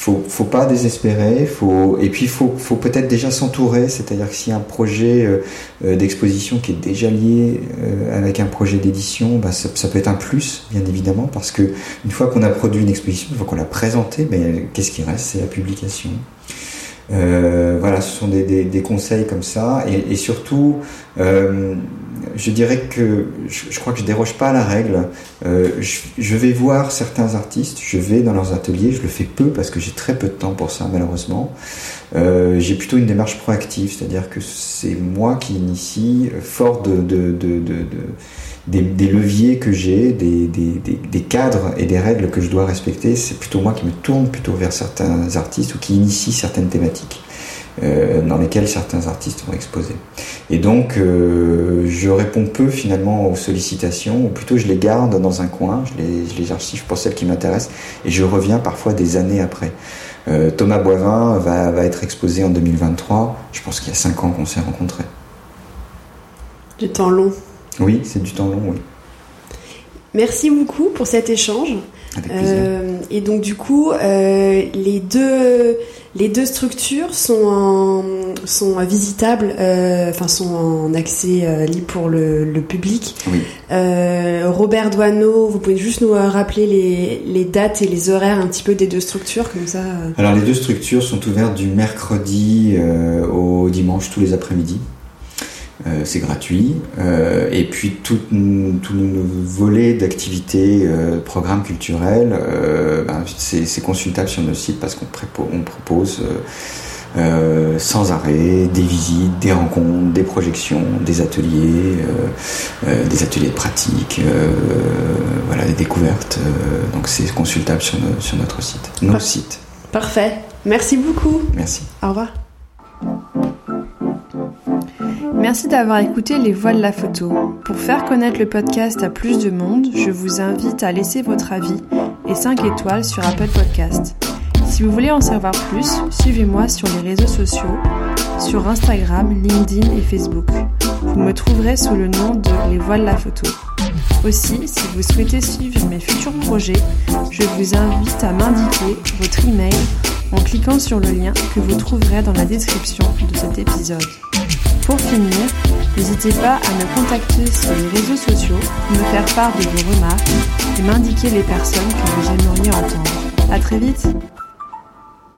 faut, faut pas désespérer, faut, et puis faut, faut peut-être déjà s'entourer, c'est-à-dire que a un projet euh, euh, d'exposition qui est déjà lié euh, avec un projet d'édition, bah, ça, ça, peut être un plus, bien évidemment, parce que une fois qu'on a produit une exposition, une fois qu'on l'a présentée, ben, qu'est-ce qui reste? C'est la publication. Euh, voilà, ce sont des, des, des, conseils comme ça, et, et surtout, je dirais que je, crois que je déroge pas à la règle. Euh, je, vais voir certains artistes, je vais dans leurs ateliers, je le fais peu parce que j'ai très peu de temps pour ça malheureusement. Euh, j'ai plutôt une démarche proactive, c'est-à-dire que c'est moi qui initie, fort de, de des, leviers que j'ai, des, cadres et des règles que je dois respecter, c'est plutôt moi qui me tourne plutôt vers certains artistes ou qui initie certaines thématiques. Euh, dans lesquelles certains artistes vont exposer. Et donc, euh, je réponds peu finalement aux sollicitations, ou plutôt je les garde dans un coin, je les, je les archive pour celles qui m'intéressent, et je reviens parfois des années après. Euh, Thomas Boivin va, va, être exposé en 2023. Je pense qu'il y a cinq ans qu'on s'est rencontrés. Du temps long. Oui, c'est du temps long, oui. Merci beaucoup pour cet échange. Euh, et donc du coup, euh, les deux les deux structures sont sont visitables, euh, enfin sont en accès libre pour le, le public. Oui. Robert Douaneau, vous pouvez juste nous rappeler les, les dates et les horaires un petit peu des deux structures comme ça. Alors les deux structures sont ouvertes du mercredi au dimanche tous les après-midi. Euh, c'est gratuit. Euh, et puis tout, tout nos volets d'activités, euh, programmes culturels, ben, c'est consultable sur nos sites parce qu'on on propose sans arrêt des visites, des rencontres, des projections, des ateliers, des ateliers de pratique, voilà, des découvertes. donc c'est consultable sur, sur notre site, nos sites. Parfait. Merci beaucoup. Merci. Au revoir. Merci d'avoir écouté Les Voix de la photo. Pour faire connaître le podcast à plus de monde, je vous invite à laisser votre avis et 5 étoiles sur Apple Podcast. Si vous voulez en savoir plus, suivez-moi sur les réseaux sociaux, sur Instagram, LinkedIn et Facebook. Vous me trouverez sous le nom de Les Voix de la photo. Aussi, si vous souhaitez suivre mes futurs projets, je vous invite à m'indiquer votre email en cliquant sur le lien que vous trouverez dans la description de cet épisode. Pour finir, n'hésitez pas à me contacter sur les réseaux sociaux, me faire part de vos remarques et m'indiquer les personnes que vous aimeriez entendre. À très vite